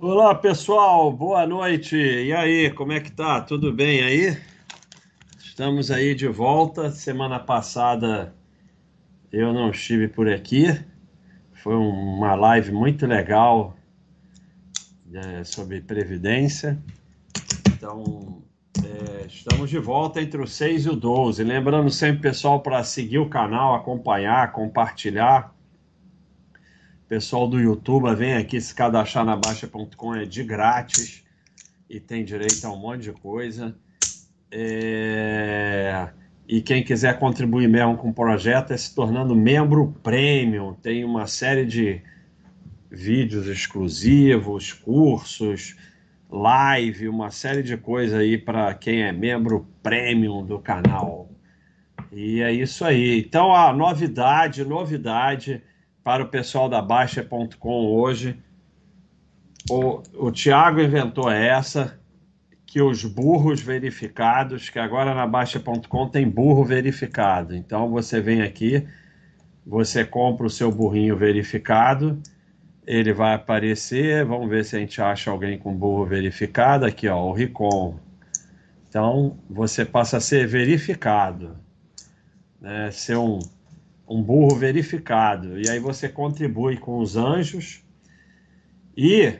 Olá, pessoal, boa noite. E aí, como é que tá? Tudo bem aí? Estamos aí de volta. Semana passada eu não estive por aqui. Foi uma live muito legal é, sobre previdência. Então, é, estamos de volta entre o 6 e o 12. Lembrando sempre, pessoal, para seguir o canal, acompanhar, compartilhar Pessoal do YouTube, vem aqui se cadastrar na Baixa.com, é de grátis e tem direito a um monte de coisa. É... E quem quiser contribuir mesmo com o projeto é se tornando membro premium. Tem uma série de vídeos exclusivos, cursos, live, uma série de coisas aí para quem é membro premium do canal. E é isso aí. Então, a novidade, novidade para o pessoal da Baixa.com hoje. O, o Tiago inventou essa, que os burros verificados, que agora na Baixa.com tem burro verificado. Então você vem aqui, você compra o seu burrinho verificado, ele vai aparecer, vamos ver se a gente acha alguém com burro verificado. Aqui, ó, o Ricom. Então você passa a ser verificado, né? ser um um burro verificado. E aí você contribui com os anjos e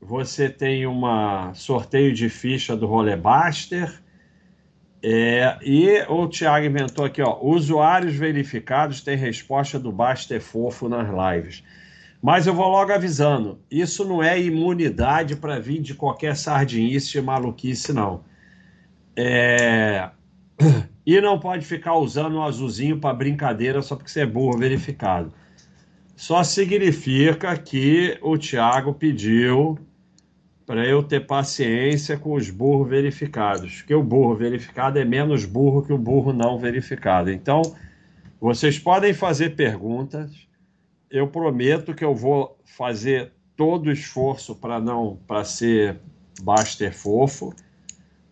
você tem uma sorteio de ficha do Rolebuster. É, e o Thiago inventou aqui, ó, usuários verificados têm resposta do Baster Fofo nas lives. Mas eu vou logo avisando, isso não é imunidade para vir de qualquer sardinice e maluquice, não. É... E não pode ficar usando o azulzinho para brincadeira só porque você é burro verificado. Só significa que o Thiago pediu para eu ter paciência com os burros verificados, que o burro verificado é menos burro que o burro não verificado. Então, vocês podem fazer perguntas. Eu prometo que eu vou fazer todo o esforço para não para ser Baster fofo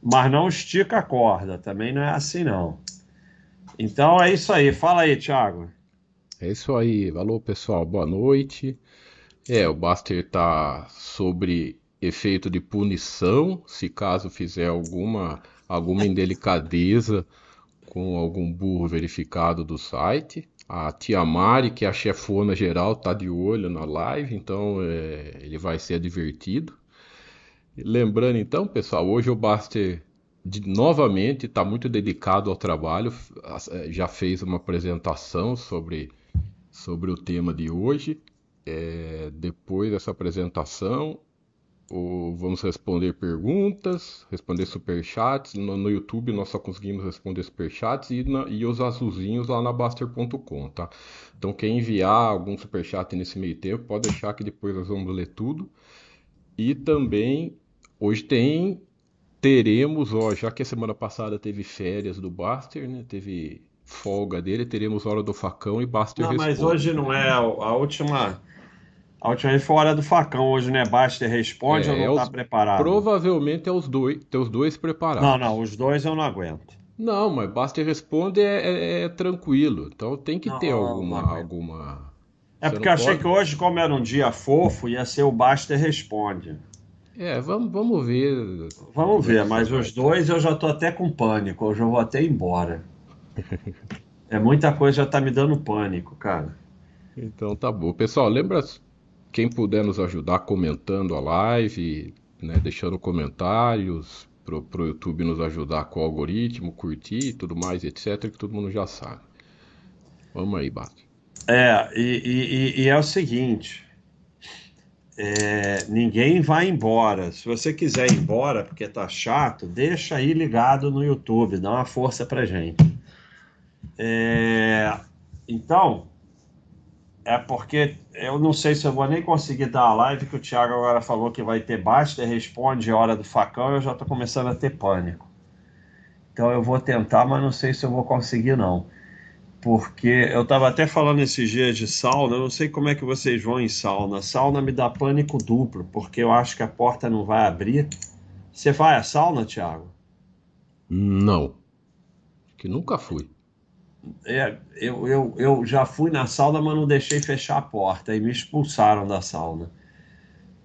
mas não estica a corda, também não é assim não. Então é isso aí, fala aí, Thiago. É isso aí, alô pessoal, boa noite. É, o Buster tá sobre efeito de punição, se caso fizer alguma alguma indelicadeza com algum burro verificado do site. A tia Mari, que é a chefona geral, tá de olho na live, então é, ele vai ser advertido. Lembrando então, pessoal, hoje o Baster de, novamente está muito dedicado ao trabalho, é, já fez uma apresentação sobre, sobre o tema de hoje. É, depois dessa apresentação, o, vamos responder perguntas, responder superchats. No, no YouTube nós só conseguimos responder superchats e, na, e os azulzinhos lá na Baster.com, tá? Então quem enviar algum superchat nesse meio tempo, pode deixar que depois nós vamos ler tudo. E também Hoje tem, teremos, ó, já que a semana passada teve férias do Baster, né? Teve folga dele, teremos Hora do Facão e Baster Não, mas hoje não é a, última... A última vez foi Hora do Facão, hoje não é Baster Responde é, ou não está é preparado? Provavelmente é os dois, tem os dois preparados. Não, não, os dois eu não aguento. Não, mas Baster Responde é, é, é tranquilo, então tem que não, ter alguma... Alguma... É porque eu achei pode... que hoje, como era um dia fofo, ia ser o Baster Responde. É, vamos, vamos ver. Vamos ver, mas os dois eu já tô até com pânico, eu já vou até embora. é muita coisa já tá me dando pânico, cara. Então tá bom. Pessoal, lembra quem puder nos ajudar comentando a live, né, deixando comentários pro, pro YouTube nos ajudar com o algoritmo, curtir e tudo mais, etc, que todo mundo já sabe. Vamos aí, Bato. É, e, e, e é o seguinte, é, ninguém vai embora. Se você quiser ir embora porque tá chato, deixa aí ligado no YouTube, dá uma força pra gente. É, então, é porque eu não sei se eu vou nem conseguir dar a live que o Thiago agora falou que vai ter basta, responde hora do facão, eu já tô começando a ter pânico. Então eu vou tentar, mas não sei se eu vou conseguir não porque eu estava até falando esses dias de sauna, eu não sei como é que vocês vão em sauna. Sauna me dá pânico duplo, porque eu acho que a porta não vai abrir. Você vai à sauna, Thiago? Não. Que nunca fui. É, eu, eu, eu já fui na sauna, mas não deixei fechar a porta e me expulsaram da sauna.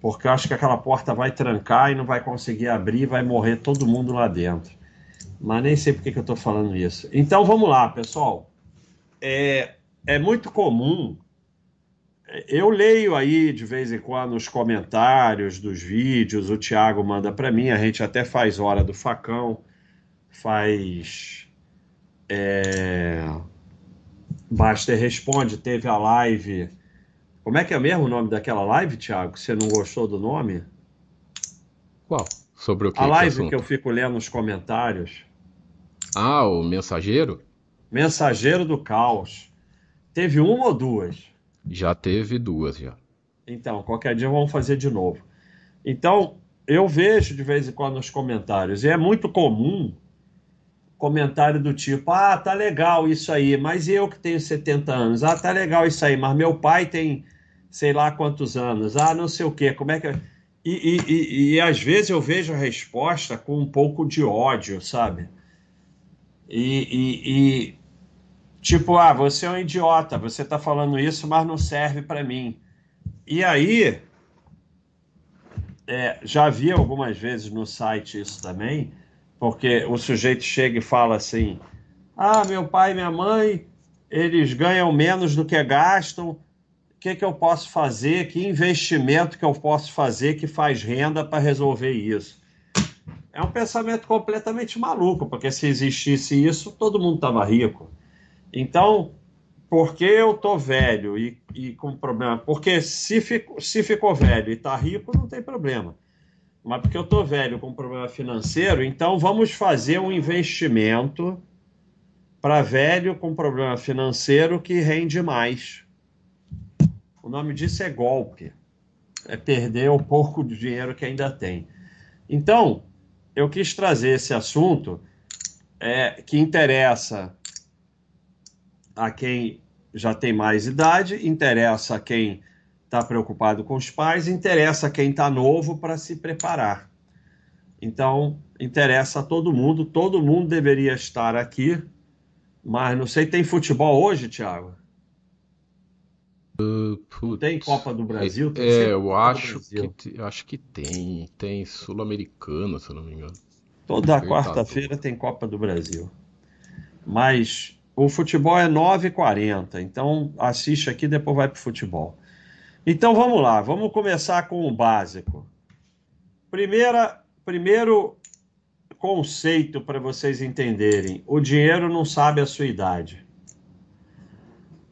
porque eu acho que aquela porta vai trancar e não vai conseguir abrir, vai morrer todo mundo lá dentro. Mas nem sei por que eu estou falando isso. Então vamos lá, pessoal. É, é muito comum. Eu leio aí de vez em quando os comentários dos vídeos, o Thiago manda para mim, a gente até faz hora do facão, faz. É, Baster responde, teve a live como é que é mesmo o nome daquela live, Thiago? Você não gostou do nome? Qual? Sobre o que? A live que, que eu fico lendo os comentários. Ah, o Mensageiro? Mensageiro do Caos. Teve uma ou duas? Já teve duas, já. Então, qualquer dia vamos fazer de novo. Então, eu vejo de vez em quando nos comentários, e é muito comum comentário do tipo: ah, tá legal isso aí, mas eu que tenho 70 anos, ah, tá legal isso aí, mas meu pai tem sei lá quantos anos, ah, não sei o quê, como é que. E, e, e, e às vezes eu vejo a resposta com um pouco de ódio, sabe? E, e, tipo, ah, você é um idiota, você tá falando isso, mas não serve para mim. E aí, é, já vi algumas vezes no site isso também, porque o sujeito chega e fala assim: ah, meu pai e minha mãe, eles ganham menos do que gastam, o que, que eu posso fazer, que investimento que eu posso fazer que faz renda para resolver isso. É um pensamento completamente maluco, porque se existisse isso, todo mundo estava rico. Então, porque eu tô velho e, e com problema? Porque se, fico, se ficou velho e está rico, não tem problema. Mas porque eu tô velho com problema financeiro, então vamos fazer um investimento para velho com problema financeiro que rende mais. O nome disso é golpe. É perder o pouco de dinheiro que ainda tem. Então, eu quis trazer esse assunto é, que interessa a quem já tem mais idade, interessa a quem está preocupado com os pais, interessa a quem está novo para se preparar. Então, interessa a todo mundo, todo mundo deveria estar aqui, mas não sei, tem futebol hoje, Thiago? Uh, tem Copa do Brasil? Tem é, eu acho que, acho que tem. Tem Sul-Americana, se eu não me engano. Toda quarta-feira tem Copa do Brasil. Mas o futebol é 9h40, então assiste aqui depois vai para o futebol. Então vamos lá, vamos começar com o básico. Primeira, primeiro conceito para vocês entenderem: o dinheiro não sabe a sua idade.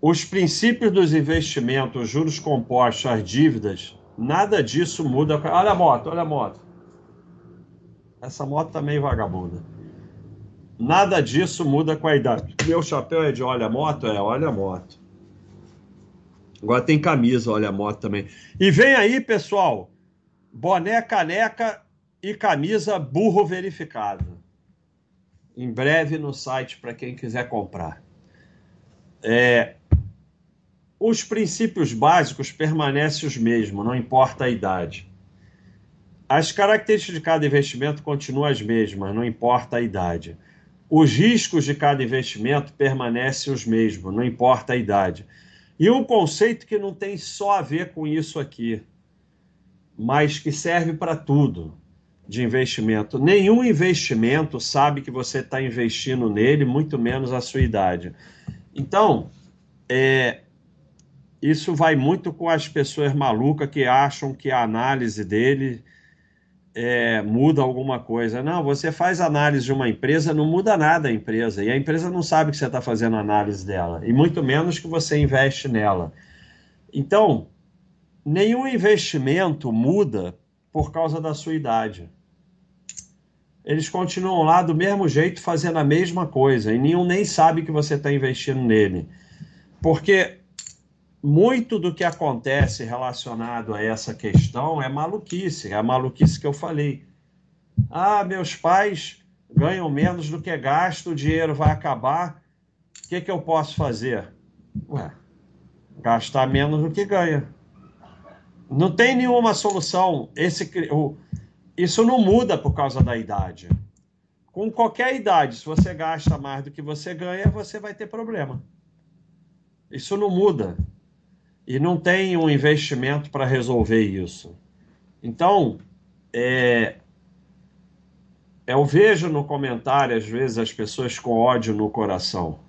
Os princípios dos investimentos, juros compostos, as dívidas, nada disso muda. Olha a moto, olha a moto. Essa moto tá meio vagabunda. Nada disso muda com a idade. Meu chapéu é de olha a moto? É, olha a moto. Agora tem camisa, olha a moto também. E vem aí, pessoal, boné, caneca e camisa burro verificado. Em breve no site para quem quiser comprar. É, os princípios básicos permanecem os mesmos, não importa a idade. As características de cada investimento continuam as mesmas, não importa a idade. Os riscos de cada investimento permanecem os mesmos, não importa a idade. E um conceito que não tem só a ver com isso aqui, mas que serve para tudo de investimento. Nenhum investimento sabe que você está investindo nele, muito menos a sua idade. Então, é, isso vai muito com as pessoas malucas que acham que a análise dele é, muda alguma coisa. Não, você faz análise de uma empresa, não muda nada a empresa. E a empresa não sabe que você está fazendo análise dela. E muito menos que você investe nela. Então, nenhum investimento muda por causa da sua idade. Eles continuam lá do mesmo jeito, fazendo a mesma coisa. E nenhum nem sabe que você está investindo nele. Porque muito do que acontece relacionado a essa questão é maluquice, é a maluquice que eu falei. Ah, meus pais ganham menos do que gasto, o dinheiro vai acabar, o que, que eu posso fazer? Ué, gastar menos do que ganha. Não tem nenhuma solução. Esse, o, isso não muda por causa da idade. Com qualquer idade, se você gasta mais do que você ganha, você vai ter problema. Isso não muda e não tem um investimento para resolver isso. Então, é, eu vejo no comentário, às vezes, as pessoas com ódio no coração.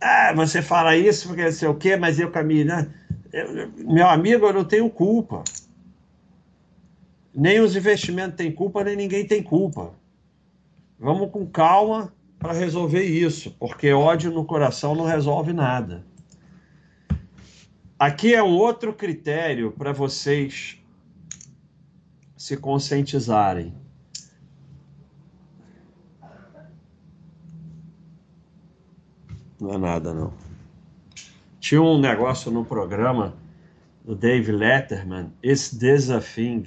Ah, você fala isso porque não sei o quê, mas eu caminho. Né? Eu, meu amigo, eu não tenho culpa. Nem os investimentos têm culpa, nem ninguém tem culpa. Vamos com calma para resolver isso, porque ódio no coração não resolve nada. Aqui é um outro critério para vocês se conscientizarem. Não é nada, não. Tinha um negócio no programa do Dave Letterman, a Thing?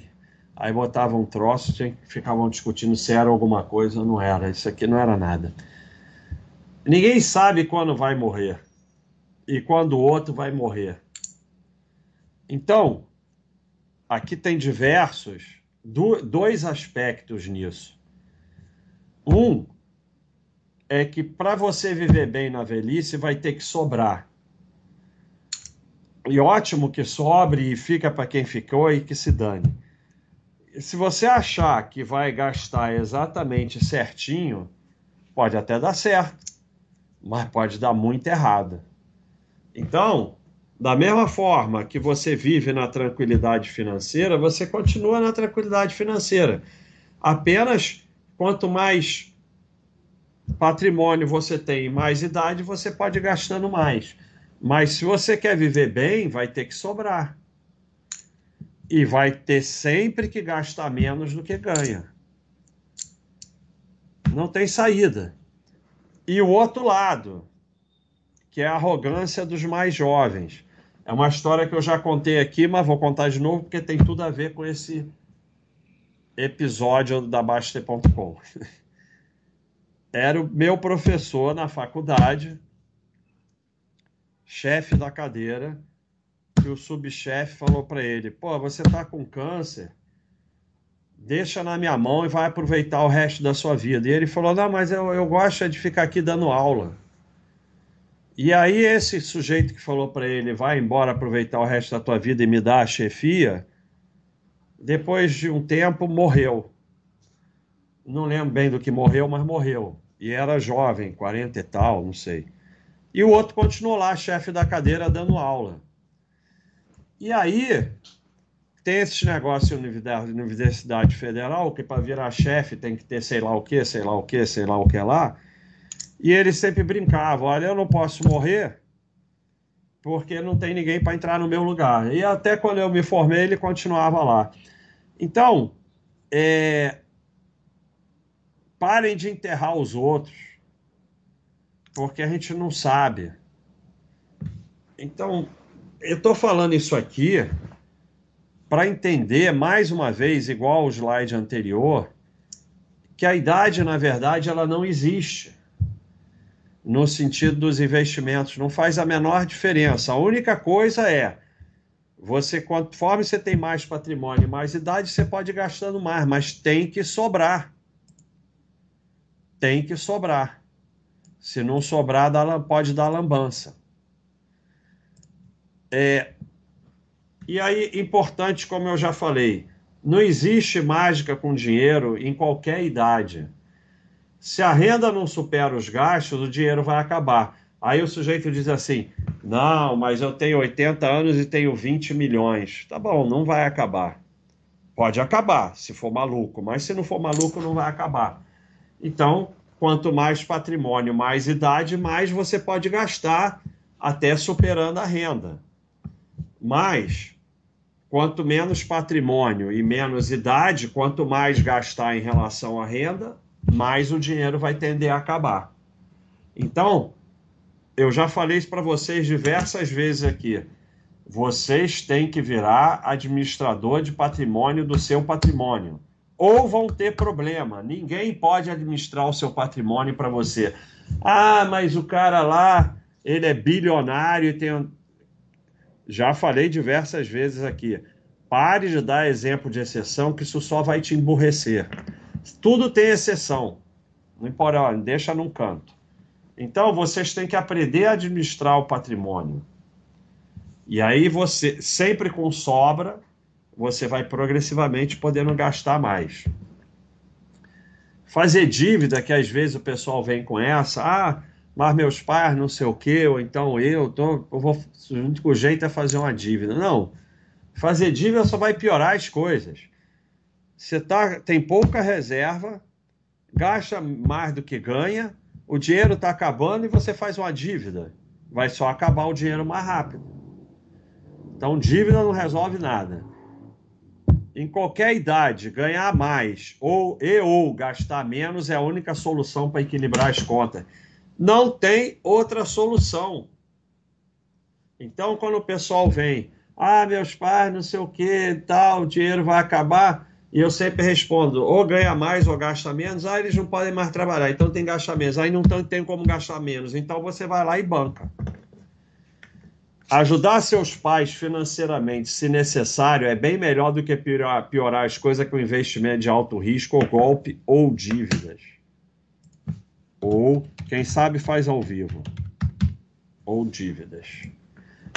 Aí botavam um troço, ficavam discutindo se era alguma coisa ou não era. Isso aqui não era nada. Ninguém sabe quando vai morrer e quando o outro vai morrer. Então, aqui tem diversos, dois aspectos nisso. Um é que para você viver bem na velhice vai ter que sobrar. E ótimo que sobre e fica para quem ficou e que se dane. Se você achar que vai gastar exatamente certinho, pode até dar certo, mas pode dar muito errado. Então, da mesma forma que você vive na tranquilidade financeira, você continua na tranquilidade financeira. Apenas quanto mais patrimônio você tem mais idade, você pode ir gastando mais. Mas se você quer viver bem, vai ter que sobrar. E vai ter sempre que gastar menos do que ganha. Não tem saída. E o outro lado, que é a arrogância dos mais jovens. É uma história que eu já contei aqui, mas vou contar de novo porque tem tudo a ver com esse episódio da Baster.com. era o meu professor na faculdade, chefe da cadeira, que o subchefe falou para ele: pô, você tá com câncer, deixa na minha mão e vai aproveitar o resto da sua vida. E ele falou: não, mas eu, eu gosto de ficar aqui dando aula. E aí esse sujeito que falou para ele, vai embora aproveitar o resto da tua vida e me dar a chefia, depois de um tempo morreu. Não lembro bem do que morreu, mas morreu e era jovem, 40 e tal, não sei. E o outro continuou lá, chefe da cadeira, dando aula. E aí, tem esses negócios na Universidade Federal, que para virar chefe tem que ter sei lá o que, sei lá o que, sei lá o que lá. E ele sempre brincava: olha, eu não posso morrer porque não tem ninguém para entrar no meu lugar. E até quando eu me formei, ele continuava lá. Então, é, Parem de enterrar os outros, porque a gente não sabe. Então, eu estou falando isso aqui para entender, mais uma vez, igual ao slide anterior, que a idade, na verdade, ela não existe no sentido dos investimentos, não faz a menor diferença. A única coisa é, você, conforme você tem mais patrimônio e mais idade, você pode ir gastando mais, mas tem que sobrar tem que sobrar. Se não sobrar, dá, pode dar lambança. É, e aí, importante, como eu já falei, não existe mágica com dinheiro em qualquer idade. Se a renda não supera os gastos, o dinheiro vai acabar. Aí o sujeito diz assim: não, mas eu tenho 80 anos e tenho 20 milhões. Tá bom, não vai acabar. Pode acabar, se for maluco, mas se não for maluco, não vai acabar. Então, quanto mais patrimônio, mais idade, mais você pode gastar, até superando a renda. Mas, quanto menos patrimônio e menos idade, quanto mais gastar em relação à renda, mais o dinheiro vai tender a acabar. Então, eu já falei isso para vocês diversas vezes aqui. Vocês têm que virar administrador de patrimônio do seu patrimônio ou vão ter problema. Ninguém pode administrar o seu patrimônio para você. Ah, mas o cara lá, ele é bilionário e tem. Já falei diversas vezes aqui. Pare de dar exemplo de exceção, que isso só vai te emburrecer. Tudo tem exceção. Não importa, deixa num canto. Então, vocês têm que aprender a administrar o patrimônio. E aí você, sempre com sobra, você vai progressivamente podendo gastar mais. Fazer dívida, que às vezes o pessoal vem com essa, ah, mas meus pais não sei o quê, ou então eu, tô, eu vou, o único jeito é fazer uma dívida. Não, fazer dívida só vai piorar as coisas. Você tá, tem pouca reserva, gasta mais do que ganha, o dinheiro está acabando e você faz uma dívida. Vai só acabar o dinheiro mais rápido. Então, dívida não resolve nada. Em qualquer idade, ganhar mais ou e ou gastar menos é a única solução para equilibrar as contas. Não tem outra solução. Então, quando o pessoal vem, ah, meus pais, não sei o que, tal, o dinheiro vai acabar, e eu sempre respondo, ou ganha mais ou gasta menos, ah, eles não podem mais trabalhar, então tem que gastar menos. Aí não tem como gastar menos, então você vai lá e banca. Ajudar seus pais financeiramente, se necessário, é bem melhor do que piorar, piorar as coisas com investimento de alto risco, ou golpe, ou dívidas. Ou, quem sabe, faz ao vivo. Ou dívidas.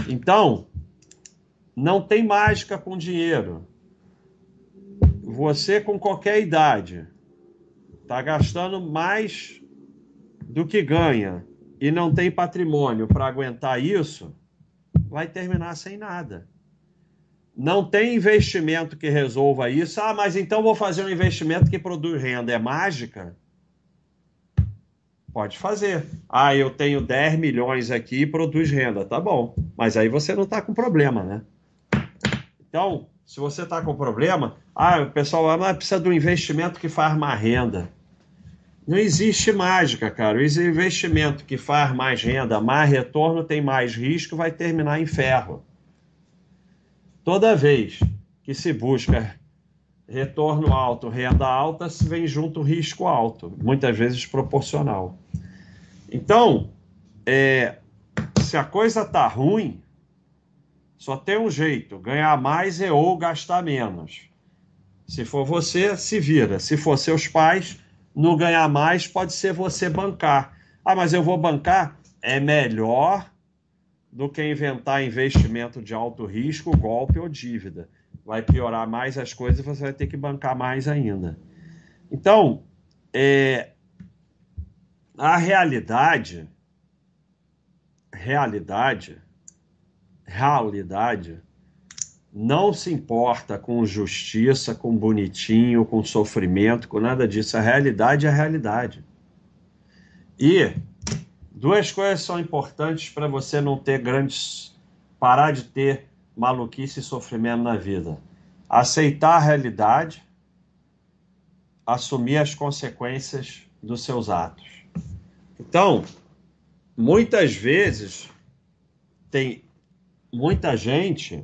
Então, não tem mágica com dinheiro você com qualquer idade está gastando mais do que ganha e não tem patrimônio para aguentar isso, vai terminar sem nada. Não tem investimento que resolva isso. Ah, mas então vou fazer um investimento que produz renda. É mágica? Pode fazer. Ah, eu tenho 10 milhões aqui e produz renda. Tá bom. Mas aí você não está com problema, né? Então, se você está com problema, ah, o pessoal ah, precisa de um investimento que faz mais renda. Não existe mágica, cara. O investimento que faz mais renda, mais retorno, tem mais risco, vai terminar em ferro. Toda vez que se busca retorno alto, renda alta, se vem junto risco alto, muitas vezes proporcional. Então, é, se a coisa tá ruim, só tem um jeito: ganhar mais e ou gastar menos. Se for você, se vira. Se for seus pais, não ganhar mais pode ser você bancar. Ah, mas eu vou bancar? É melhor do que inventar investimento de alto risco, golpe ou dívida. Vai piorar mais as coisas e você vai ter que bancar mais ainda. Então, é, a realidade, realidade realidade não se importa com justiça, com bonitinho, com sofrimento, com nada disso. A realidade é a realidade. E duas coisas são importantes para você não ter grandes. parar de ter maluquice e sofrimento na vida: aceitar a realidade, assumir as consequências dos seus atos. Então, muitas vezes tem muita gente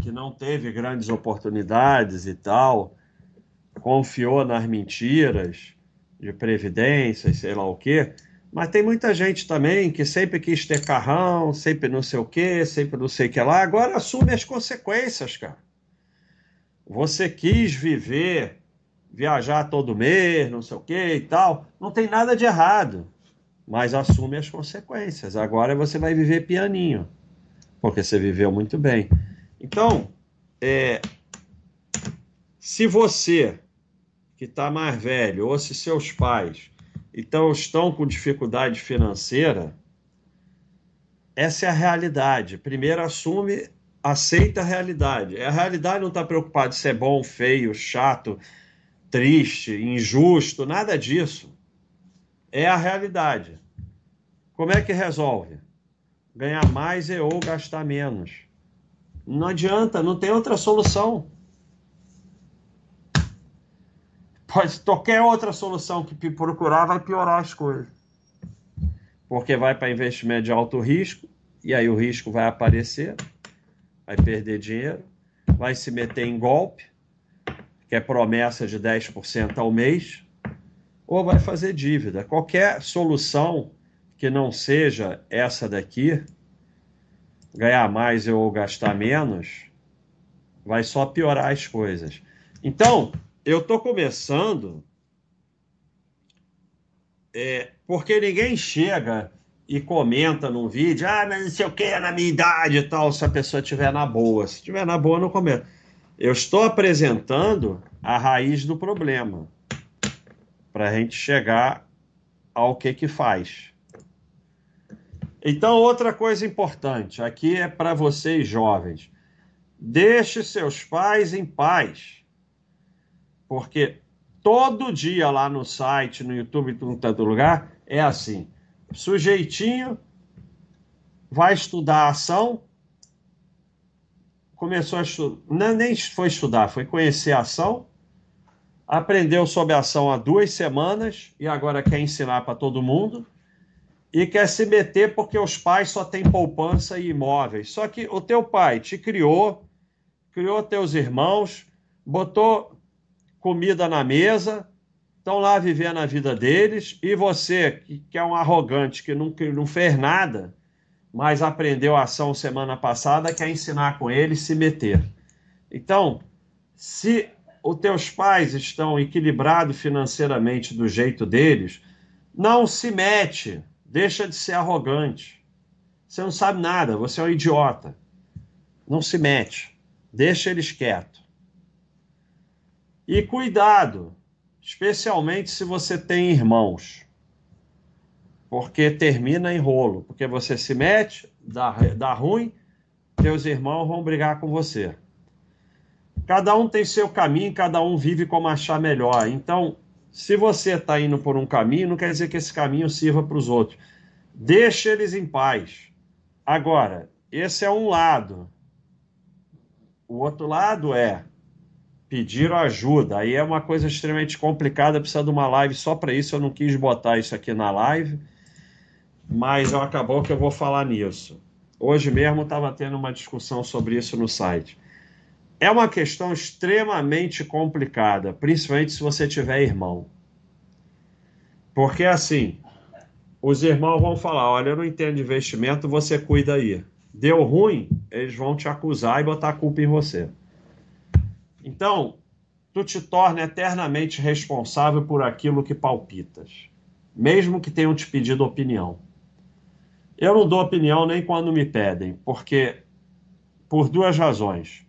que não teve grandes oportunidades e tal, confiou nas mentiras de previdência e sei lá o quê, mas tem muita gente também que sempre quis ter carrão, sempre não sei o quê, sempre não sei o que lá, agora assume as consequências, cara. Você quis viver, viajar todo mês, não sei o quê e tal, não tem nada de errado, mas assume as consequências. Agora você vai viver pianinho porque você viveu muito bem. Então, é, se você que está mais velho, ou se seus pais então estão com dificuldade financeira, essa é a realidade. Primeiro assume, aceita a realidade. A realidade não está preocupada se é bom, feio, chato, triste, injusto, nada disso. É a realidade. Como é que resolve? Ganhar mais e ou gastar menos. Não adianta, não tem outra solução. Pode, qualquer outra solução que procurar vai piorar as coisas. Porque vai para investimento de alto risco, e aí o risco vai aparecer, vai perder dinheiro, vai se meter em golpe, que é promessa de 10% ao mês, ou vai fazer dívida. Qualquer solução que não seja essa daqui, ganhar mais ou gastar menos, vai só piorar as coisas. Então, eu estou começando é, porque ninguém chega e comenta num vídeo, ah, mas não sei o que, na minha idade e tal, se a pessoa estiver na boa. Se estiver na boa, não comenta. Eu estou apresentando a raiz do problema para a gente chegar ao que que faz. Então, outra coisa importante aqui é para vocês jovens. Deixe seus pais em paz. Porque todo dia lá no site, no YouTube, em todo lugar, é assim. Sujeitinho vai estudar a ação, começou a estudar, não, nem foi estudar, foi conhecer a ação, aprendeu sobre a ação há duas semanas e agora quer ensinar para todo mundo e quer se meter porque os pais só têm poupança e imóveis. Só que o teu pai te criou, criou teus irmãos, botou comida na mesa, estão lá vivendo a vida deles, e você, que é um arrogante, que não, que não fez nada, mas aprendeu a ação semana passada, quer ensinar com eles se meter. Então, se os teus pais estão equilibrados financeiramente do jeito deles, não se mete Deixa de ser arrogante. Você não sabe nada, você é um idiota. Não se mete. Deixa eles quietos. E cuidado, especialmente se você tem irmãos. Porque termina em rolo. Porque você se mete, dá, dá ruim, teus irmãos vão brigar com você. Cada um tem seu caminho, cada um vive como achar melhor. Então, se você está indo por um caminho, não quer dizer que esse caminho sirva para os outros. Deixa eles em paz. Agora, esse é um lado. O outro lado é pedir ajuda. Aí é uma coisa extremamente complicada, precisa de uma live só para isso. Eu não quis botar isso aqui na live, mas acabou que eu vou falar nisso. Hoje mesmo estava tendo uma discussão sobre isso no site. É uma questão extremamente complicada, principalmente se você tiver irmão. Porque assim, os irmãos vão falar: olha, eu não entendo de investimento, você cuida aí. Deu ruim, eles vão te acusar e botar a culpa em você. Então, tu te torna eternamente responsável por aquilo que palpitas, mesmo que tenham te pedido opinião. Eu não dou opinião nem quando me pedem, porque por duas razões.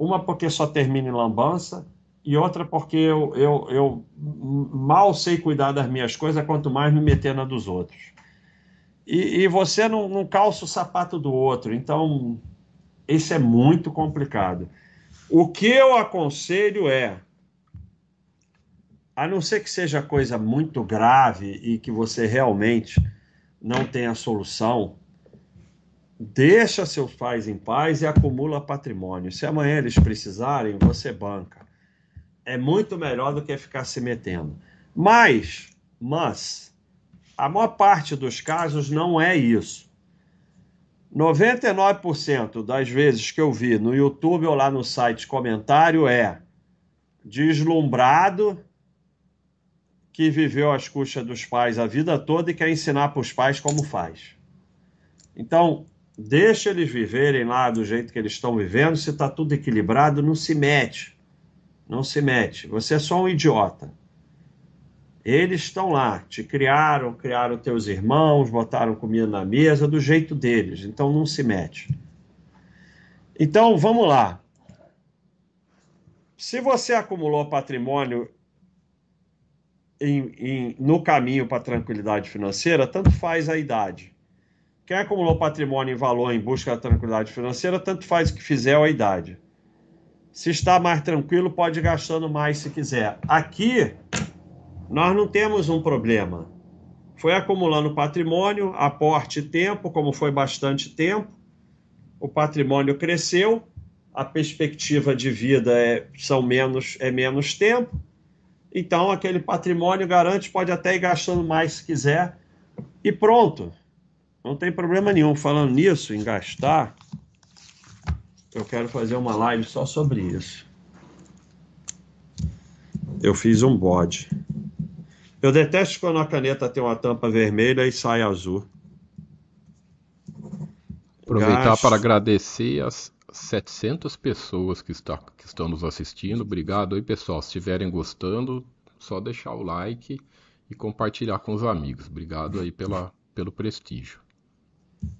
Uma porque só termina em lambança e outra porque eu, eu, eu mal sei cuidar das minhas coisas, quanto mais me meter na dos outros. E, e você não, não calça o sapato do outro, então isso é muito complicado. O que eu aconselho é, a não ser que seja coisa muito grave e que você realmente não tenha solução, deixa seus pais em paz e acumula patrimônio. Se amanhã eles precisarem, você banca. É muito melhor do que ficar se metendo. Mas, mas, a maior parte dos casos não é isso. 99% das vezes que eu vi no YouTube ou lá no site comentário é deslumbrado que viveu às custas dos pais a vida toda e quer ensinar para os pais como faz. Então, Deixa eles viverem lá do jeito que eles estão vivendo. Se está tudo equilibrado, não se mete. Não se mete. Você é só um idiota. Eles estão lá, te criaram, criaram teus irmãos, botaram comida na mesa do jeito deles. Então não se mete. Então vamos lá. Se você acumulou patrimônio em, em, no caminho para a tranquilidade financeira, tanto faz a idade. Quem acumulou patrimônio em valor em busca da tranquilidade financeira, tanto faz o que fizer ou a idade. Se está mais tranquilo, pode ir gastando mais se quiser. Aqui, nós não temos um problema. Foi acumulando patrimônio, aporte e tempo, como foi bastante tempo, o patrimônio cresceu, a perspectiva de vida é, são menos, é menos tempo, então aquele patrimônio garante, pode até ir gastando mais se quiser, e pronto. Não tem problema nenhum. Falando nisso, em gastar, eu quero fazer uma live só sobre isso. Eu fiz um bode. Eu detesto quando a caneta tem uma tampa vermelha e sai azul. Aproveitar Gasto. para agradecer as 700 pessoas que, está, que estão nos assistindo. Obrigado aí, pessoal. Se estiverem gostando, só deixar o like e compartilhar com os amigos. Obrigado aí pela, pelo prestígio.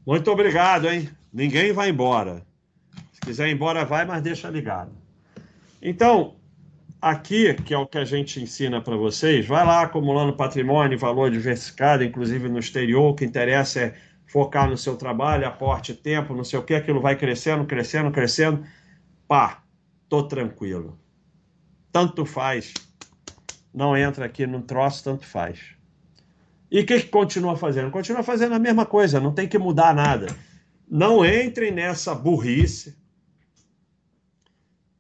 Muito obrigado, hein? Ninguém vai embora. Se quiser ir embora, vai, mas deixa ligado. Então, aqui, que é o que a gente ensina para vocês, vai lá acumulando patrimônio, valor diversificado, inclusive no exterior. O que interessa é focar no seu trabalho, aporte tempo, não sei o que, aquilo vai crescendo, crescendo, crescendo. Pá, tô tranquilo. Tanto faz. Não entra aqui no troço, tanto faz. E o que, que continua fazendo? Continua fazendo a mesma coisa, não tem que mudar nada. Não entrem nessa burrice.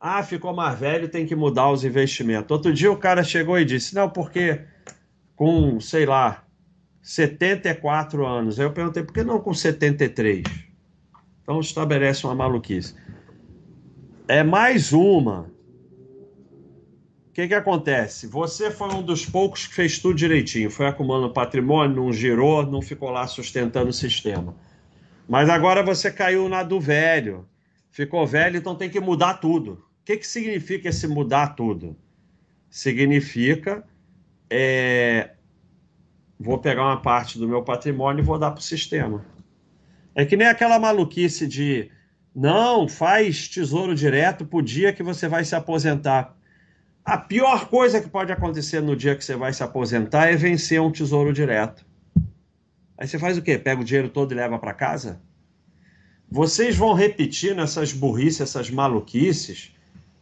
Ah, ficou mais velho, tem que mudar os investimentos. Outro dia o cara chegou e disse: Não, porque com, sei lá, 74 anos. Aí eu perguntei: Por que não com 73? Então estabelece uma maluquice. É mais uma o que, que acontece? Você foi um dos poucos que fez tudo direitinho, foi acumulando patrimônio, não girou, não ficou lá sustentando o sistema. Mas agora você caiu na do velho, ficou velho, então tem que mudar tudo. O que, que significa esse mudar tudo? Significa é, vou pegar uma parte do meu patrimônio e vou dar para o sistema. É que nem aquela maluquice de não, faz tesouro direto para o dia que você vai se aposentar. A pior coisa que pode acontecer no dia que você vai se aposentar é vencer um tesouro direto. Aí você faz o quê? Pega o dinheiro todo e leva para casa? Vocês vão repetindo essas burrices, essas maluquices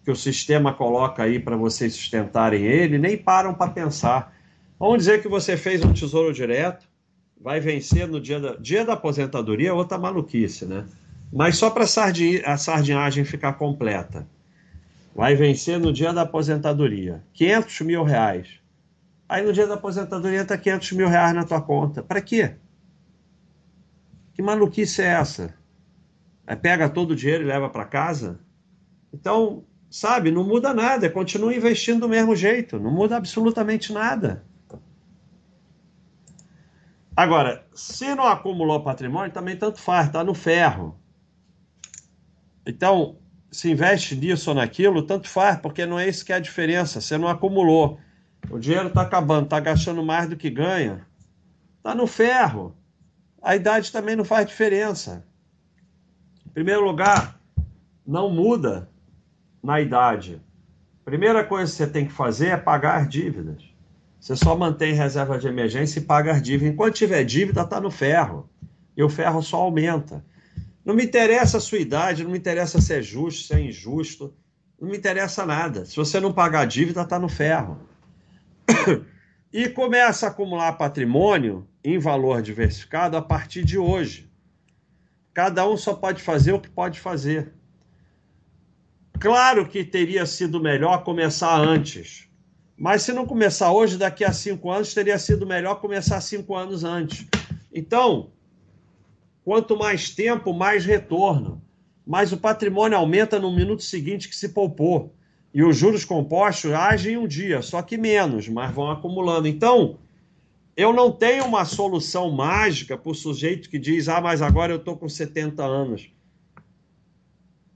que o sistema coloca aí para vocês sustentarem ele, nem param para pensar. Vamos dizer que você fez um tesouro direto, vai vencer no dia da, dia da aposentadoria, outra maluquice, né? Mas só para a sardinhagem ficar completa vai vencer no dia da aposentadoria. 500 mil reais. Aí no dia da aposentadoria está 500 mil reais na tua conta. Para quê? Que maluquice é essa? Aí pega todo o dinheiro e leva para casa? Então, sabe, não muda nada. Continua investindo do mesmo jeito. Não muda absolutamente nada. Agora, se não acumulou patrimônio, também tanto faz, está no ferro. Então, se investe nisso ou naquilo, tanto faz, porque não é isso que é a diferença. Você não acumulou. O dinheiro está acabando, está gastando mais do que ganha. Está no ferro. A idade também não faz diferença. Em primeiro lugar, não muda na idade. Primeira coisa que você tem que fazer é pagar dívidas. Você só mantém reserva de emergência e paga as dívidas. Enquanto tiver dívida, está no ferro. E o ferro só aumenta. Não me interessa a sua idade, não me interessa se é justo, se é injusto, não me interessa nada. Se você não pagar a dívida, está no ferro. E começa a acumular patrimônio em valor diversificado a partir de hoje. Cada um só pode fazer o que pode fazer. Claro que teria sido melhor começar antes. Mas se não começar hoje, daqui a cinco anos, teria sido melhor começar cinco anos antes. Então, Quanto mais tempo, mais retorno. Mas o patrimônio aumenta no minuto seguinte que se poupou. E os juros compostos agem um dia, só que menos, mas vão acumulando. Então, eu não tenho uma solução mágica para o sujeito que diz: ah, mas agora eu estou com 70 anos.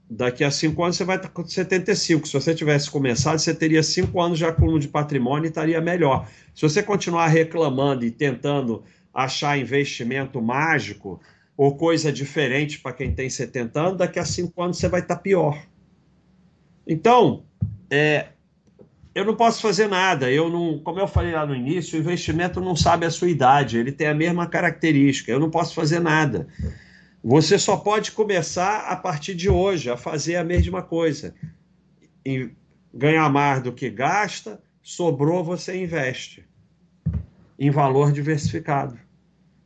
Daqui a 5 anos você vai estar com 75. Se você tivesse começado, você teria 5 anos de acúmulo de patrimônio e estaria melhor. Se você continuar reclamando e tentando achar investimento mágico, ou coisa diferente para quem tem 70 anos, daqui a 5 anos você vai estar tá pior. Então, é, eu não posso fazer nada. Eu não, como eu falei lá no início, o investimento não sabe a sua idade, ele tem a mesma característica. Eu não posso fazer nada. Você só pode começar a partir de hoje a fazer a mesma coisa. E ganhar mais do que gasta, sobrou, você investe em valor diversificado.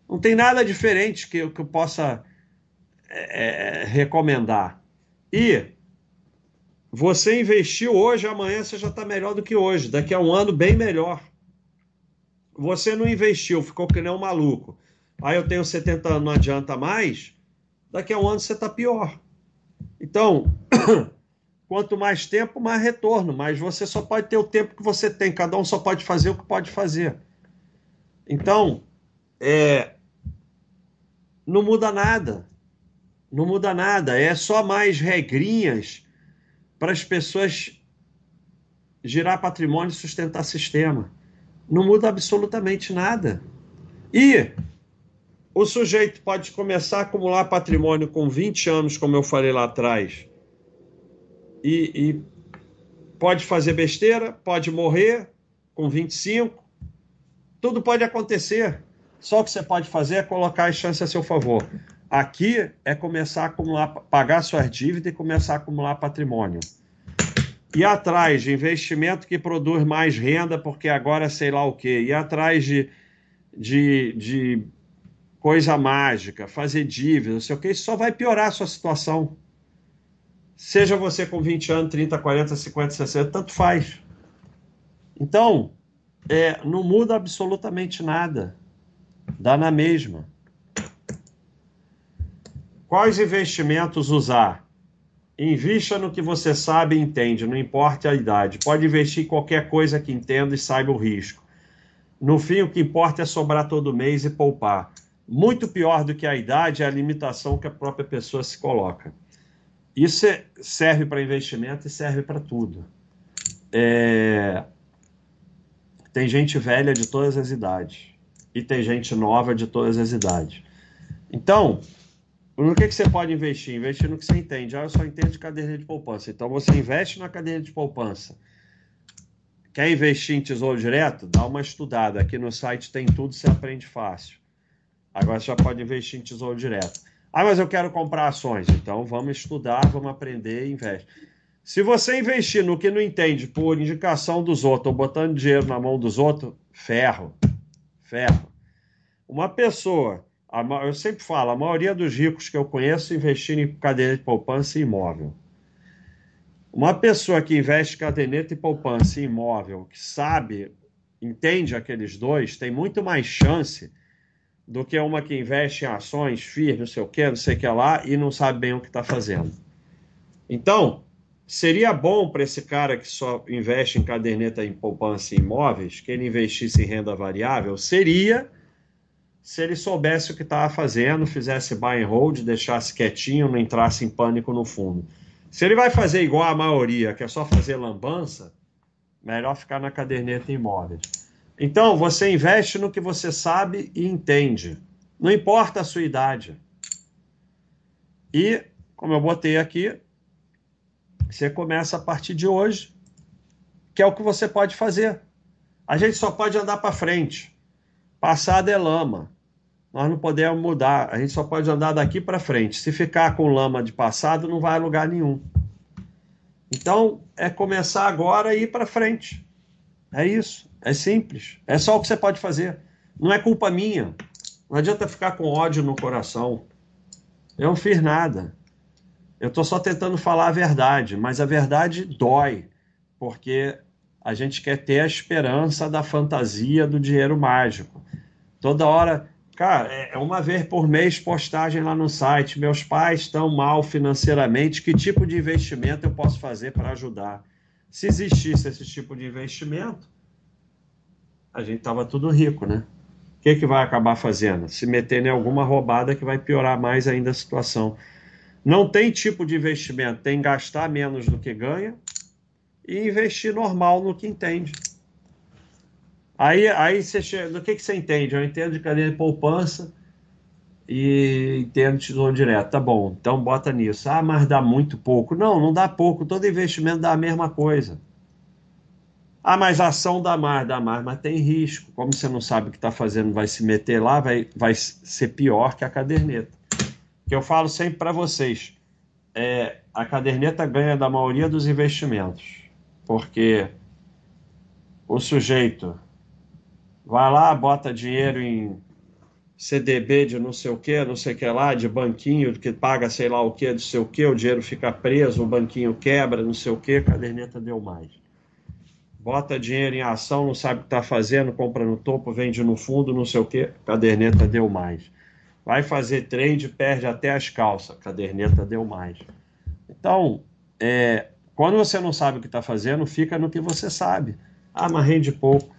Não tem nada diferente que, que eu possa é, é, recomendar. E você investiu hoje, amanhã você já está melhor do que hoje. Daqui a um ano, bem melhor. Você não investiu, ficou que nem um maluco. Aí eu tenho 70 anos, não adianta mais. Daqui a um ano você está pior. Então, quanto mais tempo, mais retorno. Mas você só pode ter o tempo que você tem. Cada um só pode fazer o que pode fazer. Então, é, não muda nada. Não muda nada. É só mais regrinhas para as pessoas girar patrimônio e sustentar sistema. Não muda absolutamente nada. E o sujeito pode começar a acumular patrimônio com 20 anos, como eu falei lá atrás, e, e pode fazer besteira, pode morrer com 25, tudo pode acontecer. Só o que você pode fazer é colocar as chances a seu favor. Aqui é começar a acumular, pagar suas dívidas e começar a acumular patrimônio. E atrás de investimento que produz mais renda, porque agora sei lá o quê. E atrás de, de, de coisa mágica, fazer dívida, não sei o quê. Isso só vai piorar a sua situação. Seja você com 20 anos, 30, 40, 50, 60, tanto faz. Então, é, não muda absolutamente nada. Dá na mesma. Quais investimentos usar? Invista no que você sabe e entende, não importa a idade. Pode investir em qualquer coisa que entenda e saiba o risco. No fim, o que importa é sobrar todo mês e poupar. Muito pior do que a idade é a limitação que a própria pessoa se coloca. Isso é, serve para investimento e serve para tudo. É... Tem gente velha de todas as idades e tem gente nova de todas as idades. Então, no que, que você pode investir? Investir no que você entende. Ah, eu só entendo de caderneta de poupança. Então você investe na caderneta de poupança. Quer investir em tesouro direto? Dá uma estudada. Aqui no site tem tudo, você aprende fácil. Agora você já pode investir em tesouro direto. Ah, mas eu quero comprar ações. Então vamos estudar, vamos aprender e investe. Se você investir no que não entende por indicação dos outros ou botando dinheiro na mão dos outros, ferro. Ferro. Uma pessoa eu sempre falo, a maioria dos ricos que eu conheço investiram em caderneta de poupança e imóvel. Uma pessoa que investe caderneta e poupança e imóvel, que sabe, entende aqueles dois, tem muito mais chance do que uma que investe em ações, FIR, não sei o que, não sei o que lá, e não sabe bem o que está fazendo. Então, seria bom para esse cara que só investe em caderneta em poupança e imóveis, que ele investisse em renda variável, seria se ele soubesse o que estava fazendo, fizesse buy and hold, deixasse quietinho, não entrasse em pânico no fundo. Se ele vai fazer igual a maioria, que é só fazer lambança, melhor ficar na caderneta imóveis. Então, você investe no que você sabe e entende. Não importa a sua idade. E, como eu botei aqui, você começa a partir de hoje, que é o que você pode fazer. A gente só pode andar para frente. Passado é lama nós não podemos mudar. A gente só pode andar daqui para frente. Se ficar com lama de passado, não vai a lugar nenhum. Então, é começar agora e ir para frente. É isso. É simples. É só o que você pode fazer. Não é culpa minha. Não adianta ficar com ódio no coração. Eu não fiz nada. Eu estou só tentando falar a verdade, mas a verdade dói, porque a gente quer ter a esperança da fantasia do dinheiro mágico. Toda hora Cara, é, é uma vez por mês postagem lá no site. Meus pais estão mal financeiramente. Que tipo de investimento eu posso fazer para ajudar? Se existisse esse tipo de investimento, a gente tava tudo rico, né? O que, que vai acabar fazendo? Se meter em alguma roubada que vai piorar mais ainda a situação. Não tem tipo de investimento, tem gastar menos do que ganha e investir normal no que entende. Aí, aí você chega, do que, que você entende? Eu entendo de cadeia de poupança e entendo de tesouro direto. Tá bom, então bota nisso. Ah, mas dá muito pouco. Não, não dá pouco. Todo investimento dá a mesma coisa. Ah, mas a ação dá mais, dá mais, mas tem risco. Como você não sabe o que está fazendo, vai se meter lá, vai, vai ser pior que a caderneta. Que eu falo sempre para vocês. É, a caderneta ganha da maioria dos investimentos. Porque o sujeito vai lá, bota dinheiro em CDB de não sei o que, não sei o que lá, de banquinho que paga sei lá o que, não sei o que, o dinheiro fica preso, o banquinho quebra, não sei o que, caderneta deu mais. Bota dinheiro em ação, não sabe o que está fazendo, compra no topo, vende no fundo, não sei o que, caderneta deu mais. Vai fazer trade, perde até as calças, caderneta deu mais. Então, é, quando você não sabe o que está fazendo, fica no que você sabe. Ah, mas rende pouco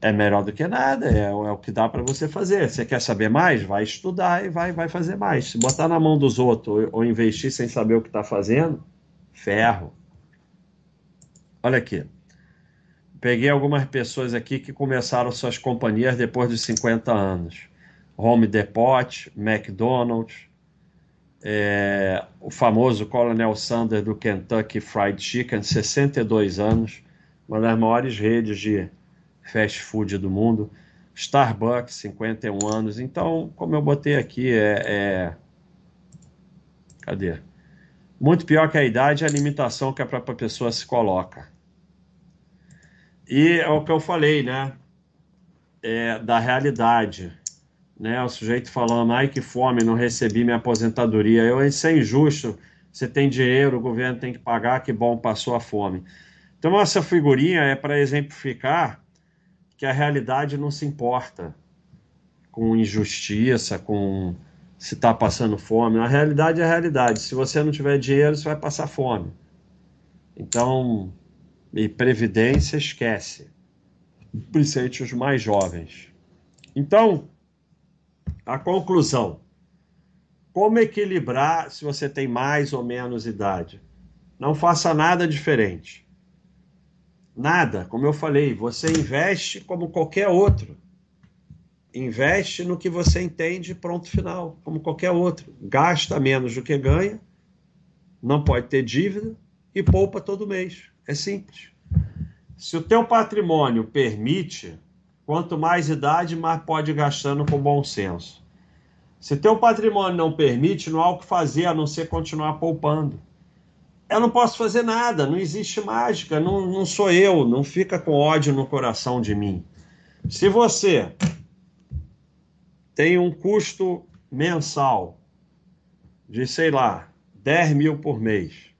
é melhor do que nada, é, é o que dá para você fazer. Você quer saber mais? Vai estudar e vai, vai fazer mais. Se botar na mão dos outros ou, ou investir sem saber o que está fazendo, ferro. Olha aqui. Peguei algumas pessoas aqui que começaram suas companhias depois de 50 anos. Home Depot, McDonald's, é, o famoso Colonel Sanders do Kentucky Fried Chicken, 62 anos, uma das maiores redes de fast food do mundo. Starbucks, 51 anos. Então, como eu botei aqui, é, é... Cadê? Muito pior que a idade é a limitação que a própria pessoa se coloca. E é o que eu falei, né? É, da realidade né? O sujeito falando, ai que fome, não recebi minha aposentadoria. Eu, isso é injusto. Você tem dinheiro, o governo tem que pagar, que bom, passou a fome. Então, essa figurinha é para exemplificar que a realidade não se importa com injustiça, com se está passando fome. A realidade é a realidade. Se você não tiver dinheiro, você vai passar fome. Então, e previdência, esquece. Principalmente os mais jovens. Então, a conclusão. Como equilibrar se você tem mais ou menos idade? Não faça nada diferente. Nada, como eu falei, você investe como qualquer outro. Investe no que você entende, pronto, final, como qualquer outro. Gasta menos do que ganha, não pode ter dívida e poupa todo mês. É simples. Se o teu patrimônio permite, Quanto mais idade, mais pode ir gastando com bom senso. Se teu patrimônio não permite, não há o que fazer a não ser continuar poupando. Eu não posso fazer nada, não existe mágica, não, não sou eu, não fica com ódio no coração de mim. Se você tem um custo mensal de, sei lá, 10 mil por mês,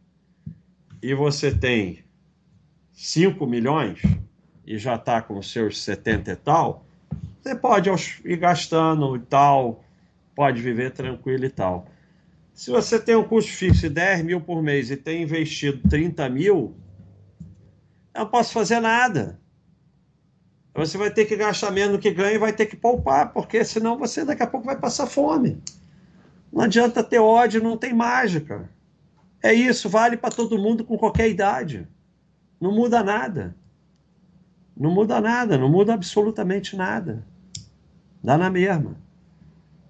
e você tem 5 milhões, e já está com seus 70 e tal, você pode ir gastando e tal, pode viver tranquilo e tal. Se você tem um custo fixo de 10 mil por mês e tem investido 30 mil, eu não posso fazer nada. Você vai ter que gastar menos do que ganha e vai ter que poupar, porque senão você daqui a pouco vai passar fome. Não adianta ter ódio, não tem mágica. É isso, vale para todo mundo com qualquer idade. Não muda nada. Não muda nada, não muda absolutamente nada. Dá na mesma.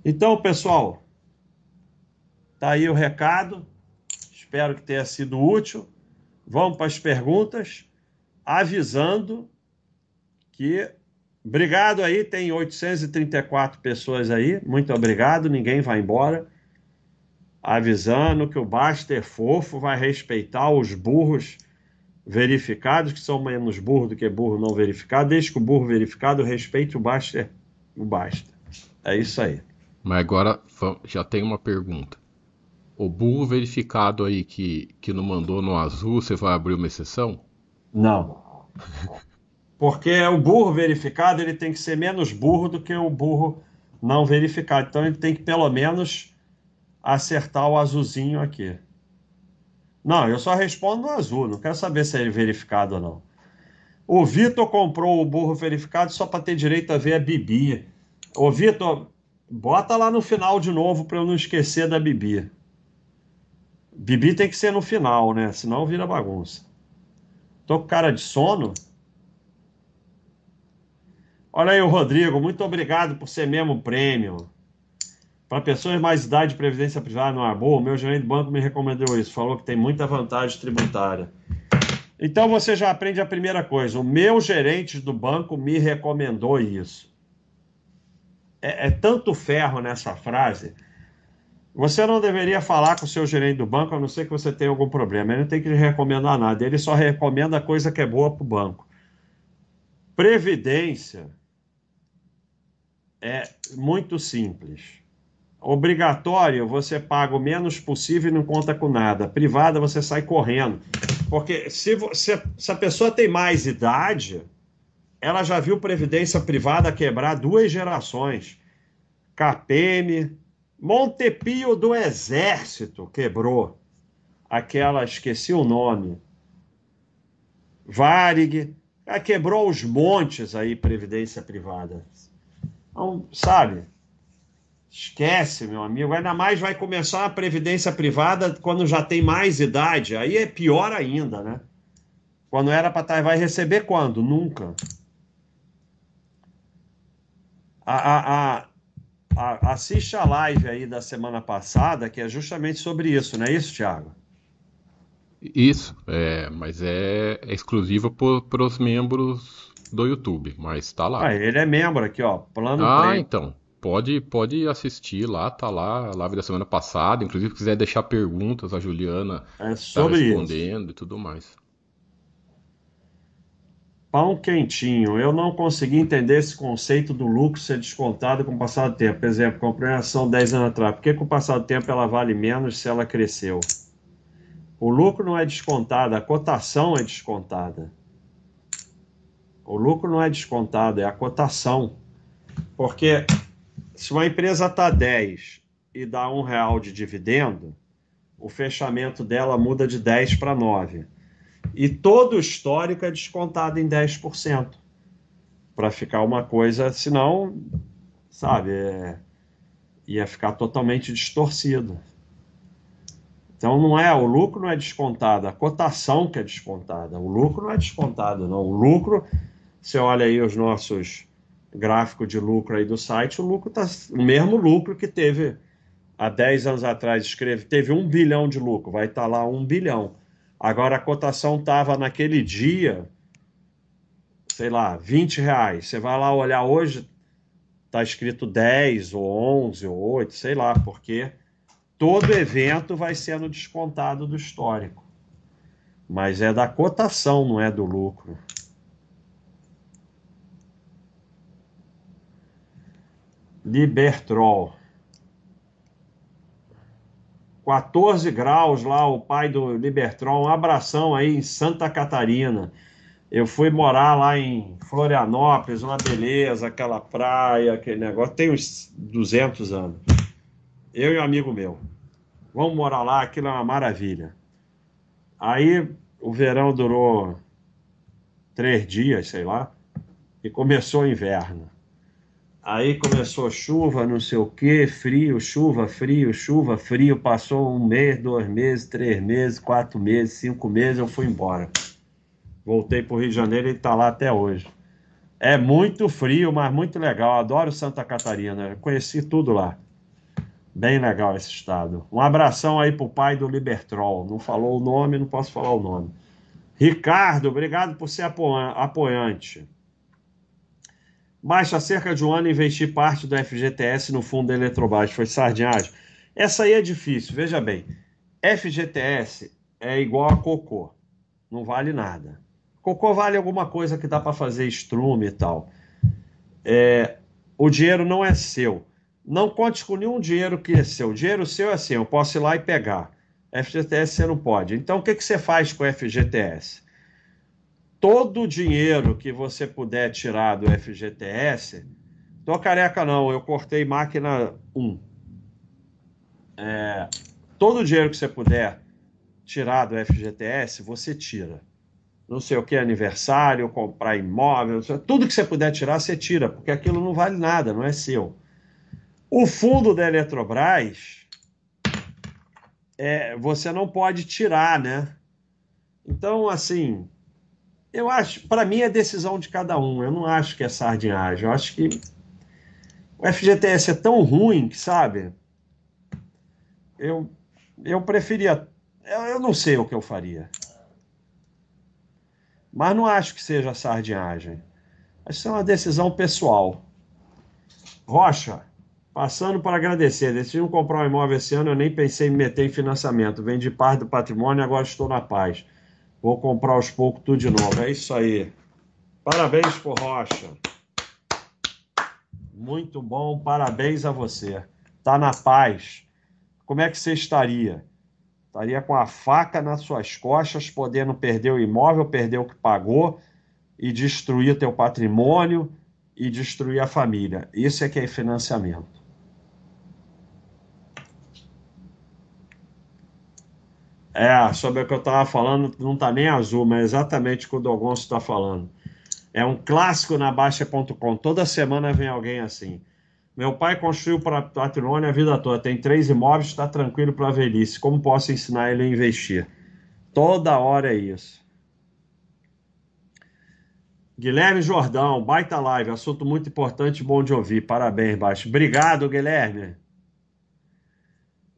Então, pessoal, tá aí o recado. Espero que tenha sido útil. Vamos para as perguntas, avisando que obrigado aí, tem 834 pessoas aí. Muito obrigado, ninguém vai embora. Avisando que o Baster fofo vai respeitar os burros verificados, que são menos burro do que burro não verificado, desde que o burro verificado respeite o basta, o basta. É isso aí. Mas agora já tem uma pergunta. O burro verificado aí que, que não mandou no azul, você vai abrir uma exceção? Não. Porque o burro verificado ele tem que ser menos burro do que o burro não verificado. Então ele tem que pelo menos acertar o azulzinho aqui. Não, eu só respondo no azul, não quero saber se é verificado ou não. O Vitor comprou o burro verificado só para ter direito a ver a Bibi. Ô, Vitor, bota lá no final de novo para eu não esquecer da Bibi. Bibi tem que ser no final, né? Senão vira bagunça. Tô com cara de sono. Olha aí o Rodrigo, muito obrigado por ser mesmo prêmio. Para pessoas mais idade, previdência privada não é boa. O meu gerente do banco me recomendou isso. Falou que tem muita vantagem tributária. Então você já aprende a primeira coisa. O meu gerente do banco me recomendou isso. É, é tanto ferro nessa frase. Você não deveria falar com o seu gerente do banco, a não ser que você tenha algum problema. Ele não tem que recomendar nada. Ele só recomenda coisa que é boa para o banco. Previdência é muito simples. Obrigatório, você paga o menos possível e não conta com nada. Privada, você sai correndo. Porque se, se, se a pessoa tem mais idade, ela já viu previdência privada quebrar duas gerações. KPM, Montepio do Exército quebrou. Aquela, esqueci o nome. Varig, quebrou os montes aí, previdência privada. Então, sabe? Esquece, meu amigo. Ainda mais vai começar a previdência privada quando já tem mais idade. Aí é pior ainda, né? Quando era para estar, tá, vai receber quando? Nunca. A, a, a, assiste a live aí da semana passada, que é justamente sobre isso, não é isso, Thiago? Isso, é, mas é, é exclusivo para os membros do YouTube, mas tá lá. Ah, ele é membro aqui, ó. Plano Ah, Play. então. Pode, pode assistir lá, tá lá, a live da semana passada. Inclusive, se quiser deixar perguntas, a Juliana é tá respondendo isso. e tudo mais. Pão quentinho. Eu não consegui entender esse conceito do lucro ser descontado com o passar do tempo. Por exemplo, comprei uma ação 10 anos atrás. Por que com o passar do tempo ela vale menos se ela cresceu? O lucro não é descontado, a cotação é descontada. O lucro não é descontado, é a cotação. Porque se uma empresa está 10 e dá um real de dividendo, o fechamento dela muda de 10 para 9. E todo o histórico é descontado em 10%. Para ficar uma coisa, senão, sabe, é, ia ficar totalmente distorcido. Então não é, o lucro não é descontado, a cotação que é descontada. O lucro não é descontado, não. O lucro, você olha aí os nossos gráfico de lucro aí do site, o lucro tá o mesmo lucro que teve há 10 anos atrás, escreve, teve um bilhão de lucro, vai estar tá lá um bilhão. Agora a cotação estava naquele dia, sei lá, 20 reais. Você vai lá olhar hoje, está escrito 10 ou 11 ou 8, sei lá, porque todo evento vai sendo descontado do histórico. Mas é da cotação, não é do lucro. Libertrol. 14 graus lá, o pai do Libertrol. Um abração aí em Santa Catarina. Eu fui morar lá em Florianópolis, uma beleza, aquela praia, aquele negócio. Tem uns 200 anos. Eu e um amigo meu. Vamos morar lá, aquilo é uma maravilha. Aí o verão durou três dias, sei lá, e começou o inverno. Aí começou chuva, não sei o que, frio, chuva, frio, chuva, frio. Passou um mês, dois meses, três meses, quatro meses, cinco meses. Eu fui embora. Voltei para o Rio de Janeiro e está lá até hoje. É muito frio, mas muito legal. Adoro Santa Catarina. Conheci tudo lá. Bem legal esse estado. Um abração aí pro pai do Libertrol. Não falou o nome, não posso falar o nome. Ricardo, obrigado por ser apoiante. Baixa há cerca de um ano investir parte do FGTS no fundo da Eletrobras. Foi sardinhagem. Essa aí é difícil, veja bem. FGTS é igual a cocô. Não vale nada. Cocô vale alguma coisa que dá para fazer estrume e tal. É, o dinheiro não é seu. Não conte com nenhum dinheiro que é seu. O dinheiro seu é assim, eu posso ir lá e pegar. FGTS você não pode. Então o que, que você faz com o FGTS? Todo o dinheiro que você puder tirar do FGTS, tô careca não, eu cortei máquina 1. É, todo o dinheiro que você puder tirar do FGTS, você tira. Não sei o que, aniversário, comprar imóvel, tudo que você puder tirar, você tira, porque aquilo não vale nada, não é seu. O fundo da Eletrobras, é, você não pode tirar, né? Então, assim, eu acho, para mim é decisão de cada um. Eu não acho que é sardinhagem. Eu acho que o FGTS é tão ruim que, sabe? Eu, eu preferia. Eu, eu não sei o que eu faria. Mas não acho que seja sardinhagem. Que é uma decisão pessoal. Rocha, passando para agradecer. Decidi comprar um imóvel esse ano, eu nem pensei em me meter em financiamento. Vendi parte do patrimônio e agora estou na paz. Vou comprar aos poucos tudo de novo. É isso aí. Parabéns por Rocha. Muito bom, parabéns a você. Tá na paz. Como é que você estaria? Estaria com a faca nas suas costas, podendo perder o imóvel, perder o que pagou e destruir teu patrimônio e destruir a família. Isso é que é financiamento. É, sobre o que eu estava falando, não está nem azul, mas é exatamente o que o Dogonço está falando. É um clássico na Baixa.com. Toda semana vem alguém assim. Meu pai construiu para patrimônio a vida toda. Tem três imóveis, está tranquilo para a velhice. Como posso ensinar ele a investir? Toda hora é isso. Guilherme Jordão, baita live, assunto muito importante, bom de ouvir. Parabéns, Baixo. Obrigado, Guilherme.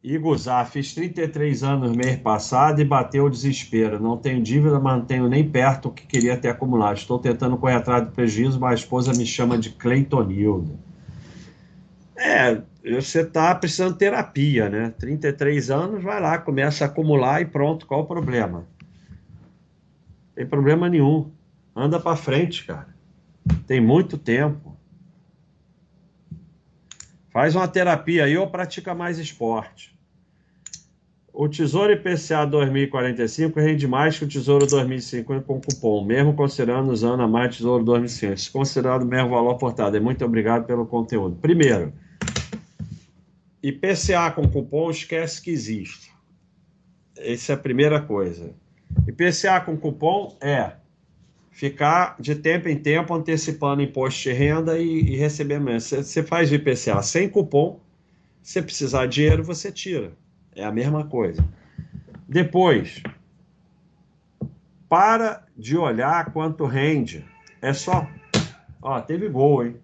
Igor Zá, fiz 33 anos mês passado e bateu o desespero. Não tenho dívida, mas não tenho nem perto o que queria ter acumulado. Estou tentando correr atrás do prejuízo, mas a esposa me chama de Cleitonildo. É, você está precisando de terapia, né? 33 anos, vai lá, começa a acumular e pronto, qual o problema? Não tem problema nenhum. Anda para frente, cara. Tem muito tempo. Faz uma terapia aí ou pratica mais esporte. O Tesouro IPCA 2045 rende mais que o Tesouro 2050 com cupom, mesmo considerando usando a mais Tesouro 2050. Se considerado o mesmo valor aportado. Muito obrigado pelo conteúdo. Primeiro, IPCA com cupom, esquece que existe. Essa é a primeira coisa. IPCA com cupom é ficar de tempo em tempo antecipando imposto de renda e, e receber menos. Você faz IPCA sem cupom, se precisar de dinheiro, você tira. É a mesma coisa. Depois, para de olhar quanto rende. É só. Ó, teve gol, hein?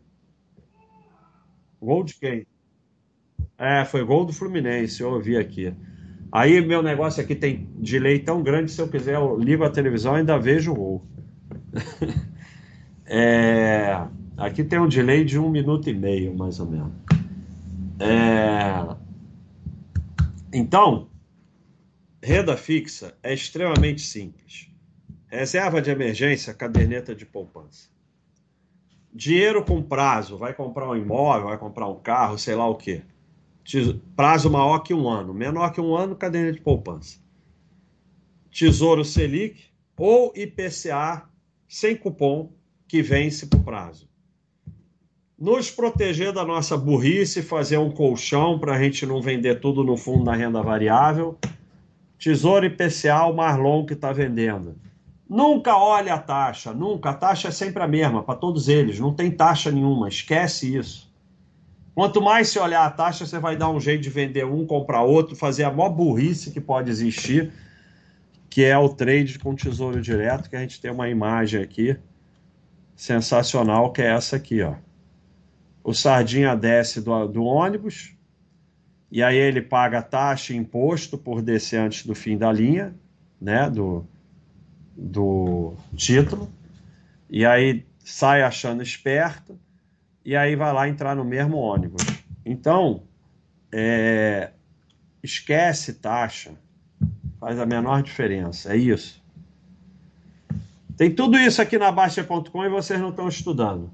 Gol de quem? É, foi gol do Fluminense, eu ouvi aqui. Aí meu negócio aqui tem delay tão grande, se eu quiser, eu ligo a televisão e ainda vejo o gol. é, aqui tem um delay de um minuto e meio, mais ou menos. É, então, renda fixa é extremamente simples. Reserva de emergência, caderneta de poupança. Dinheiro com prazo, vai comprar um imóvel, vai comprar um carro, sei lá o quê. Prazo maior que um ano, menor que um ano, caderneta de poupança. Tesouro Selic ou IPCA sem cupom que vence por prazo. Nos proteger da nossa burrice, fazer um colchão para a gente não vender tudo no fundo da renda variável. Tesouro IPCA, o Marlon que está vendendo. Nunca olhe a taxa, nunca. A taxa é sempre a mesma para todos eles, não tem taxa nenhuma, esquece isso. Quanto mais você olhar a taxa, você vai dar um jeito de vender um, comprar outro, fazer a maior burrice que pode existir que é o trade com tesouro direto, que a gente tem uma imagem aqui sensacional, que é essa aqui, ó. O Sardinha desce do, do ônibus, e aí ele paga taxa e imposto por descer antes do fim da linha, né, do, do título, e aí sai achando esperto, e aí vai lá entrar no mesmo ônibus. Então, é, esquece taxa, Faz a menor diferença. É isso. Tem tudo isso aqui na Baixa.com e vocês não estão estudando.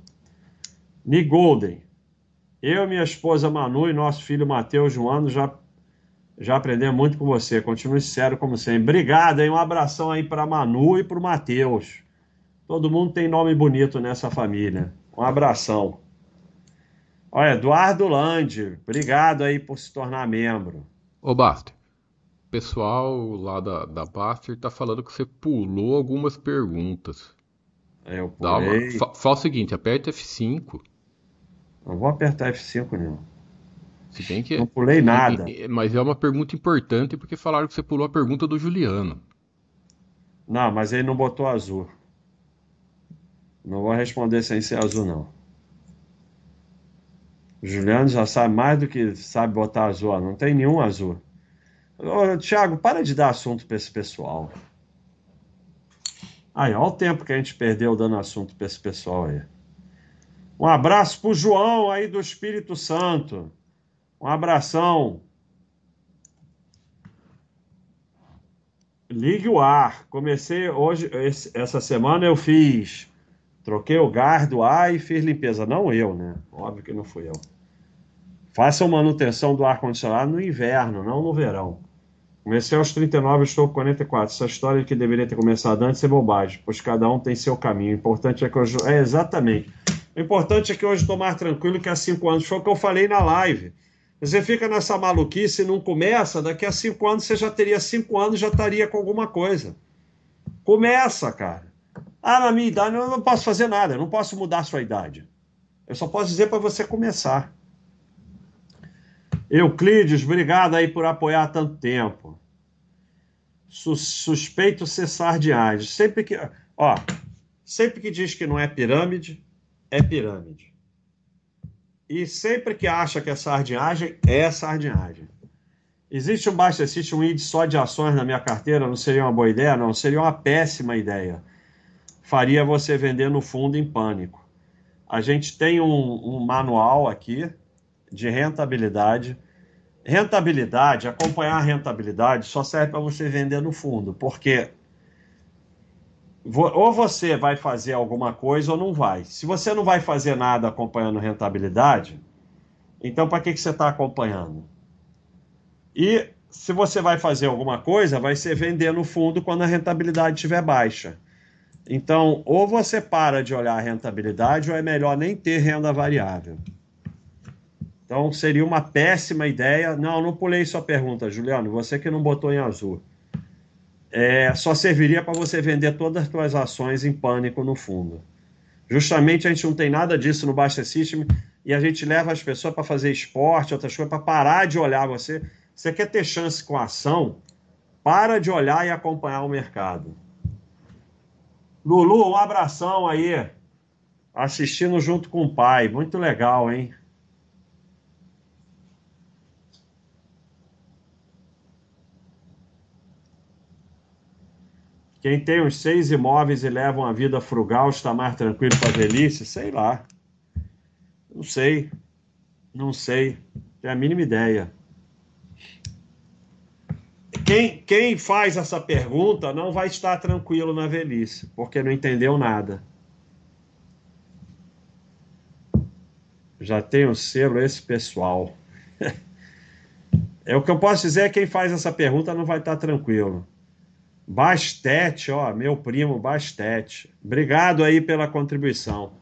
Nick Golden. Eu, minha esposa Manu e nosso filho Matheus Joano já, já aprendemos muito com você. Continue sincero como sempre. Obrigado, hein? Um abração aí para Manu e para o Matheus. Todo mundo tem nome bonito nessa família. Um abração. Olha, Eduardo Lande, obrigado aí por se tornar membro. Ô, Basta pessoal lá da, da Baster tá falando que você pulou algumas perguntas. É, eu pulei. Uma... Fa fala o seguinte, aperta F5. Não vou apertar F5, não. Se bem que... Não pulei nada. Mas é uma pergunta importante porque falaram que você pulou a pergunta do Juliano. Não, mas ele não botou azul. Não vou responder sem ser azul, não. O Juliano já sabe mais do que sabe botar azul. Não tem nenhum azul. Tiago, para de dar assunto para esse pessoal. Aí, olha o tempo que a gente perdeu dando assunto para esse pessoal aí. Um abraço pro João aí do Espírito Santo. Um abração. Ligue o ar. Comecei hoje, essa semana eu fiz. Troquei o gás do ar e fiz limpeza. Não eu, né? Óbvio que não fui eu. Façam manutenção do ar-condicionado no inverno, não no verão. Comecei aos 39, estou com 44. Essa história que deveria ter começado antes é bobagem, pois cada um tem seu caminho. O importante é que hoje. É, exatamente. O importante é que hoje estou mais tranquilo que há cinco anos. Foi o que eu falei na live. Você fica nessa maluquice e não começa, daqui a cinco anos você já teria cinco anos já estaria com alguma coisa. Começa, cara. Ah, na minha idade eu não posso fazer nada, eu não posso mudar a sua idade. Eu só posso dizer para você começar. Euclides, obrigado aí por apoiar tanto tempo. Suspeito ser sardiais. Sempre que. Ó, Sempre que diz que não é pirâmide, é pirâmide. E sempre que acha que é sardinhagem, é sardinhagem. Existe um Basta existe um índice só de ações na minha carteira? Não seria uma boa ideia? Não, seria uma péssima ideia. Faria você vender no fundo em pânico. A gente tem um, um manual aqui de rentabilidade. Rentabilidade, acompanhar a rentabilidade só serve para você vender no fundo, porque ou você vai fazer alguma coisa ou não vai. Se você não vai fazer nada acompanhando rentabilidade, então para que, que você está acompanhando? E se você vai fazer alguma coisa, vai ser vender no fundo quando a rentabilidade estiver baixa. Então, ou você para de olhar a rentabilidade, ou é melhor nem ter renda variável. Então, seria uma péssima ideia. Não, não pulei sua pergunta, Juliano. Você que não botou em azul é, só serviria para você vender todas as suas ações em pânico no fundo. Justamente a gente não tem nada disso no Basta System e a gente leva as pessoas para fazer esporte, outras coisas, para parar de olhar você. Você quer ter chance com a ação? Para de olhar e acompanhar o mercado. Lulu, um abração aí. Assistindo junto com o pai. Muito legal, hein? Quem tem os seis imóveis e leva uma vida frugal está mais tranquilo para a velhice? Sei lá. Não sei. Não sei. Tenho a mínima ideia. Quem, quem faz essa pergunta não vai estar tranquilo na velhice, porque não entendeu nada. Já tem o selo esse pessoal. É o que eu posso dizer é que quem faz essa pergunta não vai estar tranquilo. Bastete, ó, meu primo Bastete. Obrigado aí pela contribuição.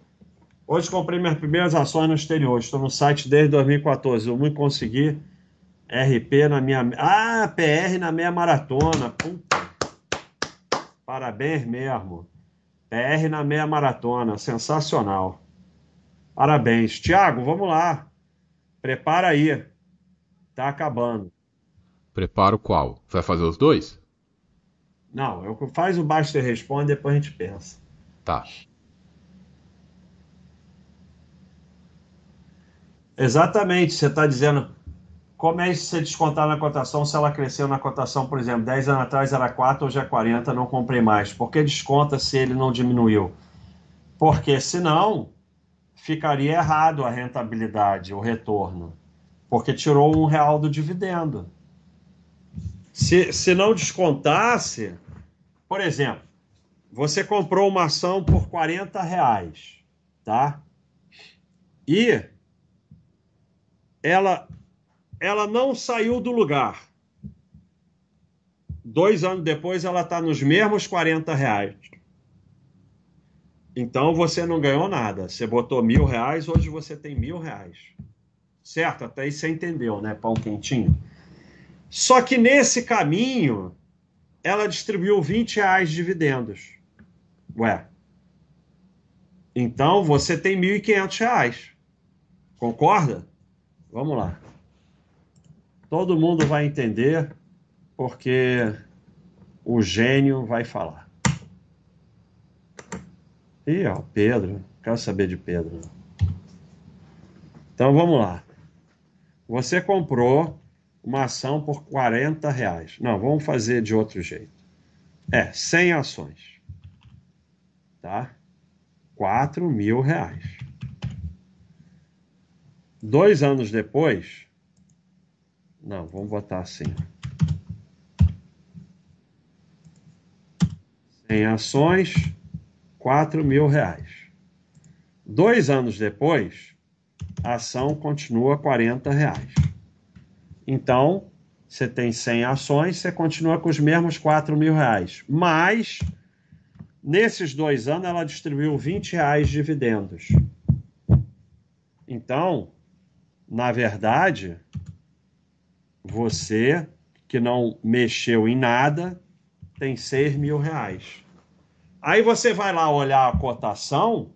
Hoje comprei minhas primeiras ações no exterior. Estou no site desde 2014. Eu muito consegui RP na minha. Ah, PR na meia maratona. Puta. Parabéns mesmo. PR na meia maratona. Sensacional. Parabéns. Tiago, vamos lá. Prepara aí. Tá acabando. Preparo qual? Vai fazer os dois? Não, eu faz o Baster responde, depois a gente pensa. Tá. Exatamente, você está dizendo como é isso você descontar na cotação se ela cresceu na cotação, por exemplo, 10 anos atrás era 4, hoje é 40, não comprei mais. Por que desconta se ele não diminuiu? Porque senão ficaria errado a rentabilidade, o retorno. Porque tirou um real do dividendo. Se, se não descontasse, por exemplo, você comprou uma ação por 40 reais, tá? E ela, ela não saiu do lugar. Dois anos depois, ela está nos mesmos 40 reais. Então você não ganhou nada. Você botou mil reais, hoje você tem mil reais. Certo? Até aí você entendeu, né? Pão quentinho. Só que nesse caminho, ela distribuiu 20 reais de dividendos. Ué. Então você tem 1.500 reais. Concorda? Vamos lá. Todo mundo vai entender, porque o gênio vai falar. Ih, ó, Pedro. Quero saber de Pedro. Então vamos lá. Você comprou uma ação por 40 reais. Não, vamos fazer de outro jeito. É, 100 ações. Tá? 4 mil reais. Dois anos depois, não, vamos botar assim. 100 ações, 4 mil reais. Dois anos depois, a ação continua 40 reais. Então, você tem 100 ações, você continua com os mesmos 4 mil reais. Mas, nesses dois anos, ela distribuiu 20 reais de dividendos. Então, na verdade, você que não mexeu em nada tem 6 mil reais. Aí você vai lá olhar a cotação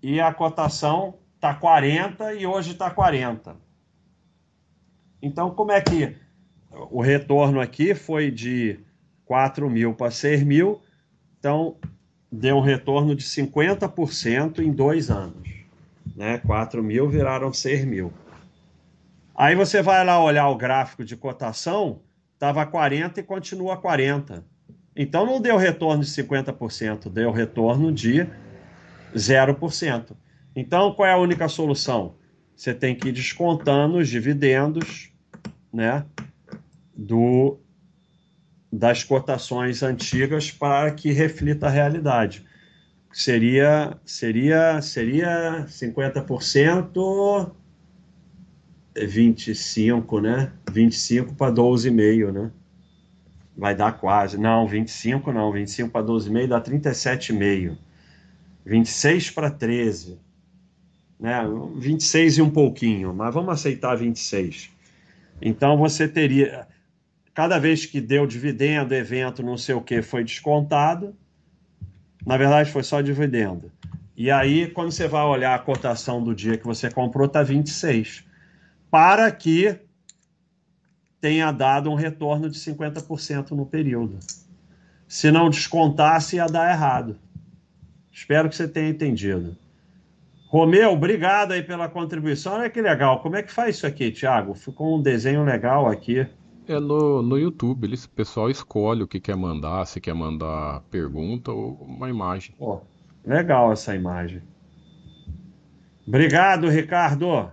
e a cotação está 40 e hoje está 40. Então, como é que o retorno aqui foi de 4 mil para 6 mil? Então, deu um retorno de 50% em dois anos. Né? 4 mil viraram 6 mil. Aí você vai lá olhar o gráfico de cotação, estava 40 e continua 40. Então não deu retorno de 50%, deu retorno de 0%. Então qual é a única solução? Você tem que ir descontando os dividendos né, do, das cotações antigas para que reflita a realidade. Seria seria seria 50% 25, né? 25 para 12,5, né? Vai dar quase. Não, 25 não. 25 para 12,5 dá 37,5. 26 para 13. Né? 26 e um pouquinho, mas vamos aceitar 26. Então você teria. Cada vez que deu dividendo, evento, não sei o que, foi descontado. Na verdade, foi só dividendo. E aí, quando você vai olhar a cotação do dia que você comprou, está 26 para que tenha dado um retorno de 50% no período. Se não descontasse, ia dar errado. Espero que você tenha entendido. Romeu, obrigado aí pela contribuição. Olha que legal. Como é que faz isso aqui, Thiago? Ficou um desenho legal aqui. É no, no YouTube, eles, o pessoal escolhe o que quer mandar, se quer mandar pergunta ou uma imagem. Pô, legal essa imagem. Obrigado, Ricardo.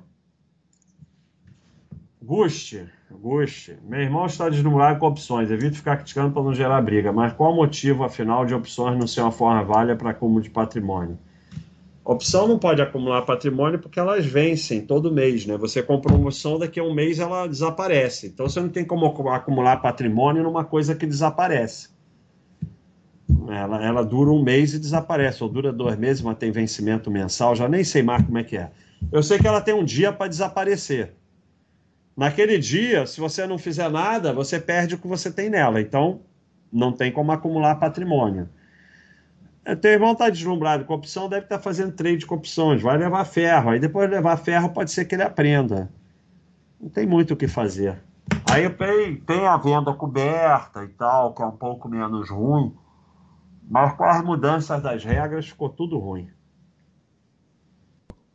Guste, Guste, meu irmão está deslumbrado com opções. Evito ficar criticando para não gerar briga, mas qual o motivo, afinal, de opções não ser uma forma válida para acúmulo de patrimônio? Opção não pode acumular patrimônio porque elas vencem todo mês, né? Você compra uma opção, daqui a um mês ela desaparece. Então você não tem como acumular patrimônio numa coisa que desaparece. Ela, ela dura um mês e desaparece, ou dura dois meses, mas tem vencimento mensal, já nem sei mais como é que é. Eu sei que ela tem um dia para desaparecer. Naquele dia, se você não fizer nada, você perde o que você tem nela. Então, não tem como acumular patrimônio. É, teu irmão está deslumbrado com opção, deve estar tá fazendo trade com opções, vai levar ferro. Aí depois de levar ferro, pode ser que ele aprenda. Não tem muito o que fazer. Aí tem, tem a venda coberta e tal, que é um pouco menos ruim, mas com as mudanças das regras ficou tudo ruim.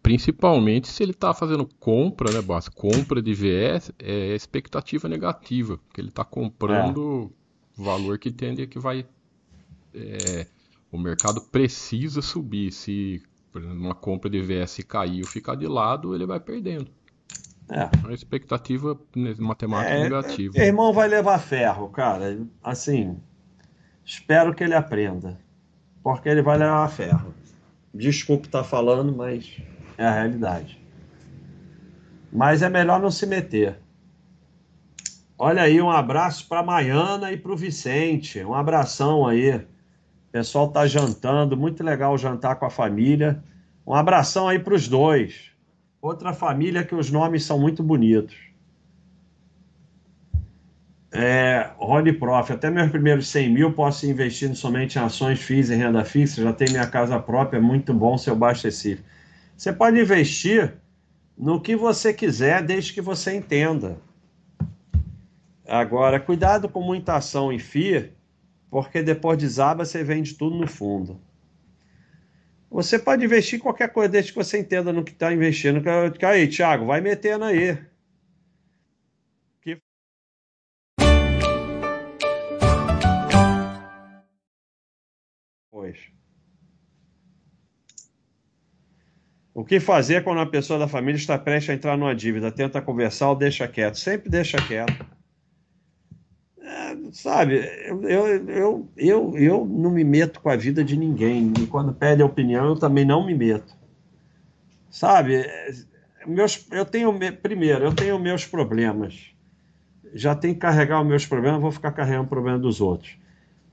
Principalmente se ele está fazendo compra, né, Basta? Compra de VS é expectativa negativa, porque ele está comprando é. valor que tende que vai. É, o mercado precisa subir. Se por exemplo, uma compra de VS cair ou ficar de lado, ele vai perdendo. É. A expectativa matemática é, negativa. É, irmão vai levar ferro, cara. Assim, espero que ele aprenda. Porque ele vai levar ferro. Desculpe estar tá falando, mas é a realidade. Mas é melhor não se meter. Olha aí, um abraço para a Maiana e para o Vicente. Um abração aí. O pessoal tá jantando, muito legal jantar com a família. Um abração aí para os dois. Outra família que os nomes são muito bonitos. É, Rony Prof, até meus primeiros 100 mil posso investir somente em ações, FIIs e renda fixa. Já tenho minha casa própria, muito bom seu baixo. Você pode investir no que você quiser, desde que você entenda. Agora, cuidado com muita ação em FIA, porque depois desaba, você vende tudo no fundo. Você pode investir qualquer coisa, desde que você entenda no que está investindo. Aí, Thiago, vai metendo aí. Pois. O que fazer quando a pessoa da família está prestes a entrar numa dívida? Tenta conversar ou deixa quieto? Sempre deixa quieto. Sabe, eu, eu, eu, eu não me meto com a vida de ninguém. E quando pede opinião, eu também não me meto. Sabe, meus, eu tenho, primeiro, eu tenho meus problemas. Já tenho que carregar os meus problemas, vou ficar carregando o problema dos outros.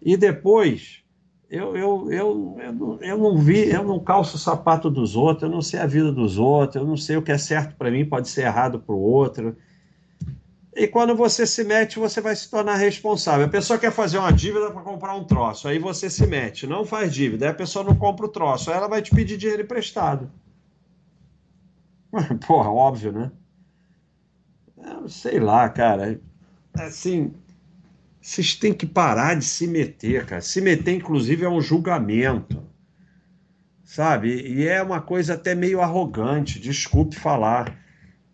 E depois eu, eu, eu, eu, não, eu não vi, eu não calço o sapato dos outros, eu não sei a vida dos outros, eu não sei o que é certo para mim, pode ser errado para o outro. E quando você se mete, você vai se tornar responsável. A pessoa quer fazer uma dívida para comprar um troço, aí você se mete, não faz dívida, aí a pessoa não compra o troço, aí ela vai te pedir dinheiro emprestado. Porra, óbvio, né? Sei lá, cara. Assim, Vocês têm que parar de se meter, cara. Se meter, inclusive, é um julgamento. Sabe? E é uma coisa até meio arrogante, desculpe falar.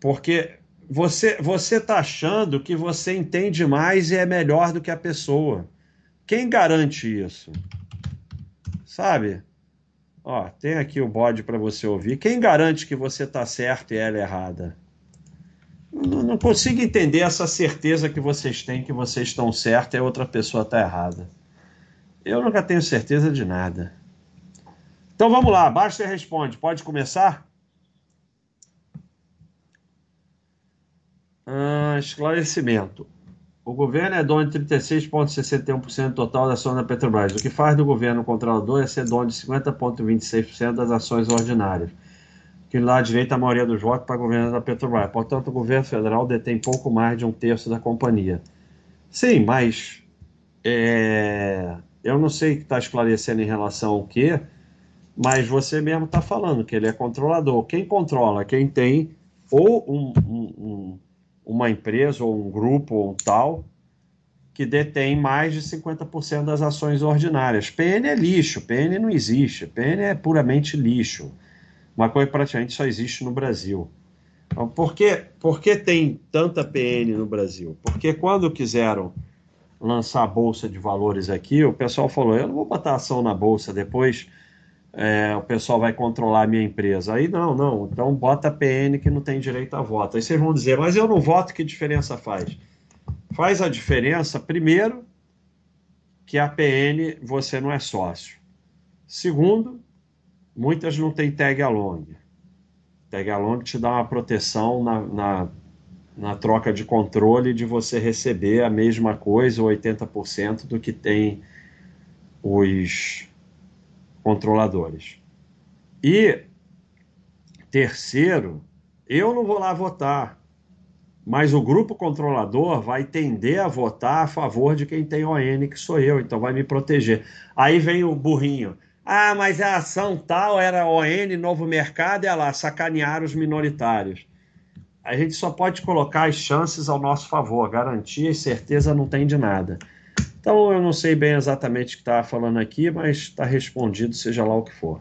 Porque você você tá achando que você entende mais e é melhor do que a pessoa. Quem garante isso? Sabe? Ó, tem aqui o bode para você ouvir. Quem garante que você tá certo e ela errada? Não, não consigo entender essa certeza que vocês têm que vocês estão certos e a outra pessoa está errada. Eu nunca tenho certeza de nada. Então vamos lá, basta e responde. Pode começar? Ah, esclarecimento. O governo é dono de 36,61% total da ação da Petrobras. O que faz do governo controlador é ser dono de 50,26% das ações ordinárias que lá direita a maioria dos votos para governo da Petrobras. Portanto, o governo federal detém pouco mais de um terço da companhia. Sim, mas é, eu não sei o que está esclarecendo em relação ao quê, mas você mesmo está falando que ele é controlador. Quem controla? Quem tem ou um, um, uma empresa, ou um grupo, ou tal, que detém mais de 50% das ações ordinárias. PN é lixo, PN não existe, PN é puramente lixo uma coisa praticamente só existe no Brasil. Então, por, que, por que tem tanta PN no Brasil? Porque quando quiseram lançar a Bolsa de Valores aqui, o pessoal falou: eu não vou botar ação na Bolsa, depois é, o pessoal vai controlar a minha empresa. Aí não, não, então bota a PN que não tem direito a voto. Aí vocês vão dizer: mas eu não voto, que diferença faz? Faz a diferença, primeiro, que a PN você não é sócio. Segundo, Muitas não têm tag along. Tag along te dá uma proteção na, na, na troca de controle de você receber a mesma coisa, 80% do que tem os controladores. E terceiro, eu não vou lá votar, mas o grupo controlador vai tender a votar a favor de quem tem ON, que sou eu, então vai me proteger. Aí vem o burrinho. Ah, mas a ação tal era ON, novo mercado, é lá, sacanear os minoritários. A gente só pode colocar as chances ao nosso favor, garantia e certeza não tem de nada. Então eu não sei bem exatamente o que está falando aqui, mas está respondido, seja lá o que for.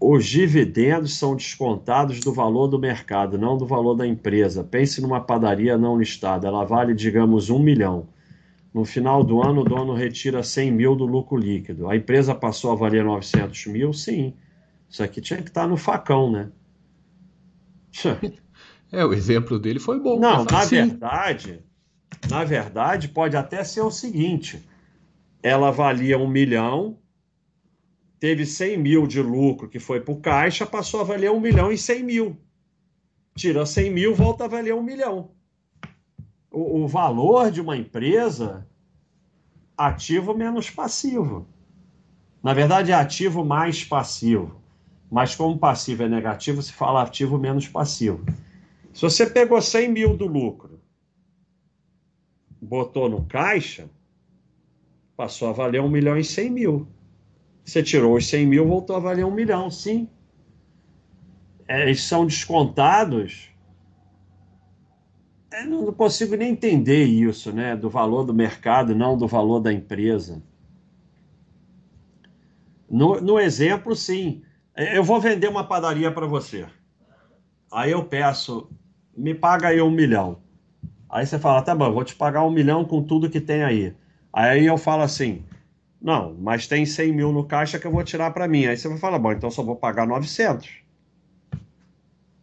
Os dividendos são descontados do valor do mercado, não do valor da empresa. Pense numa padaria não listada, ela vale, digamos, um milhão. No final do ano, o dono retira 100 mil do lucro líquido. A empresa passou a valer 900 mil? Sim. Isso aqui tinha que estar no facão, né? É, o exemplo dele foi bom. Não, na verdade, na verdade, pode até ser o seguinte: ela valia um milhão, teve 100 mil de lucro que foi para o caixa, passou a valer um milhão e 100 mil. Tira 100 mil, volta a valer um milhão o, o valor de uma empresa ativo menos passivo. Na verdade, é ativo mais passivo. Mas como passivo é negativo, se fala ativo menos passivo. Se você pegou 100 mil do lucro, botou no caixa, passou a valer 1 milhão e 100 mil. Você tirou os 100 mil, voltou a valer 1 milhão, sim. É, eles são descontados eu não consigo nem entender isso, né? Do valor do mercado, não do valor da empresa. No, no exemplo, sim. Eu vou vender uma padaria para você. Aí eu peço, me paga aí um milhão. Aí você fala, tá bom, vou te pagar um milhão com tudo que tem aí. Aí eu falo assim, não, mas tem 100 mil no caixa que eu vou tirar para mim. Aí você vai falar, bom, então só vou pagar 900.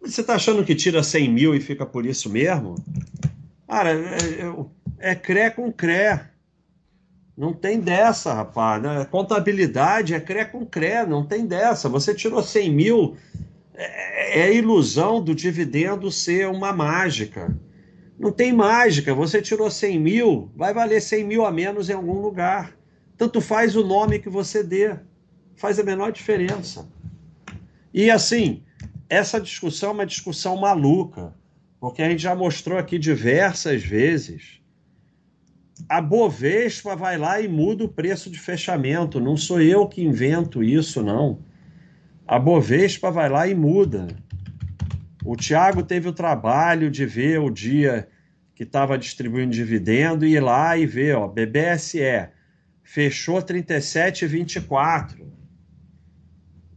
Você está achando que tira 100 mil e fica por isso mesmo? Cara, é, é, é CRE com CRE. Não tem dessa, rapaz. Né? Contabilidade é CRE com CRE, não tem dessa. Você tirou 100 mil, é, é ilusão do dividendo ser uma mágica. Não tem mágica. Você tirou 100 mil, vai valer 100 mil a menos em algum lugar. Tanto faz o nome que você dê. Faz a menor diferença. E assim, essa discussão é uma discussão maluca, porque a gente já mostrou aqui diversas vezes. A Bovespa vai lá e muda o preço de fechamento. Não sou eu que invento isso, não. A Bovespa vai lá e muda. O Tiago teve o trabalho de ver o dia que estava distribuindo dividendo e ir lá e ver, ó, BBSE fechou 37,24.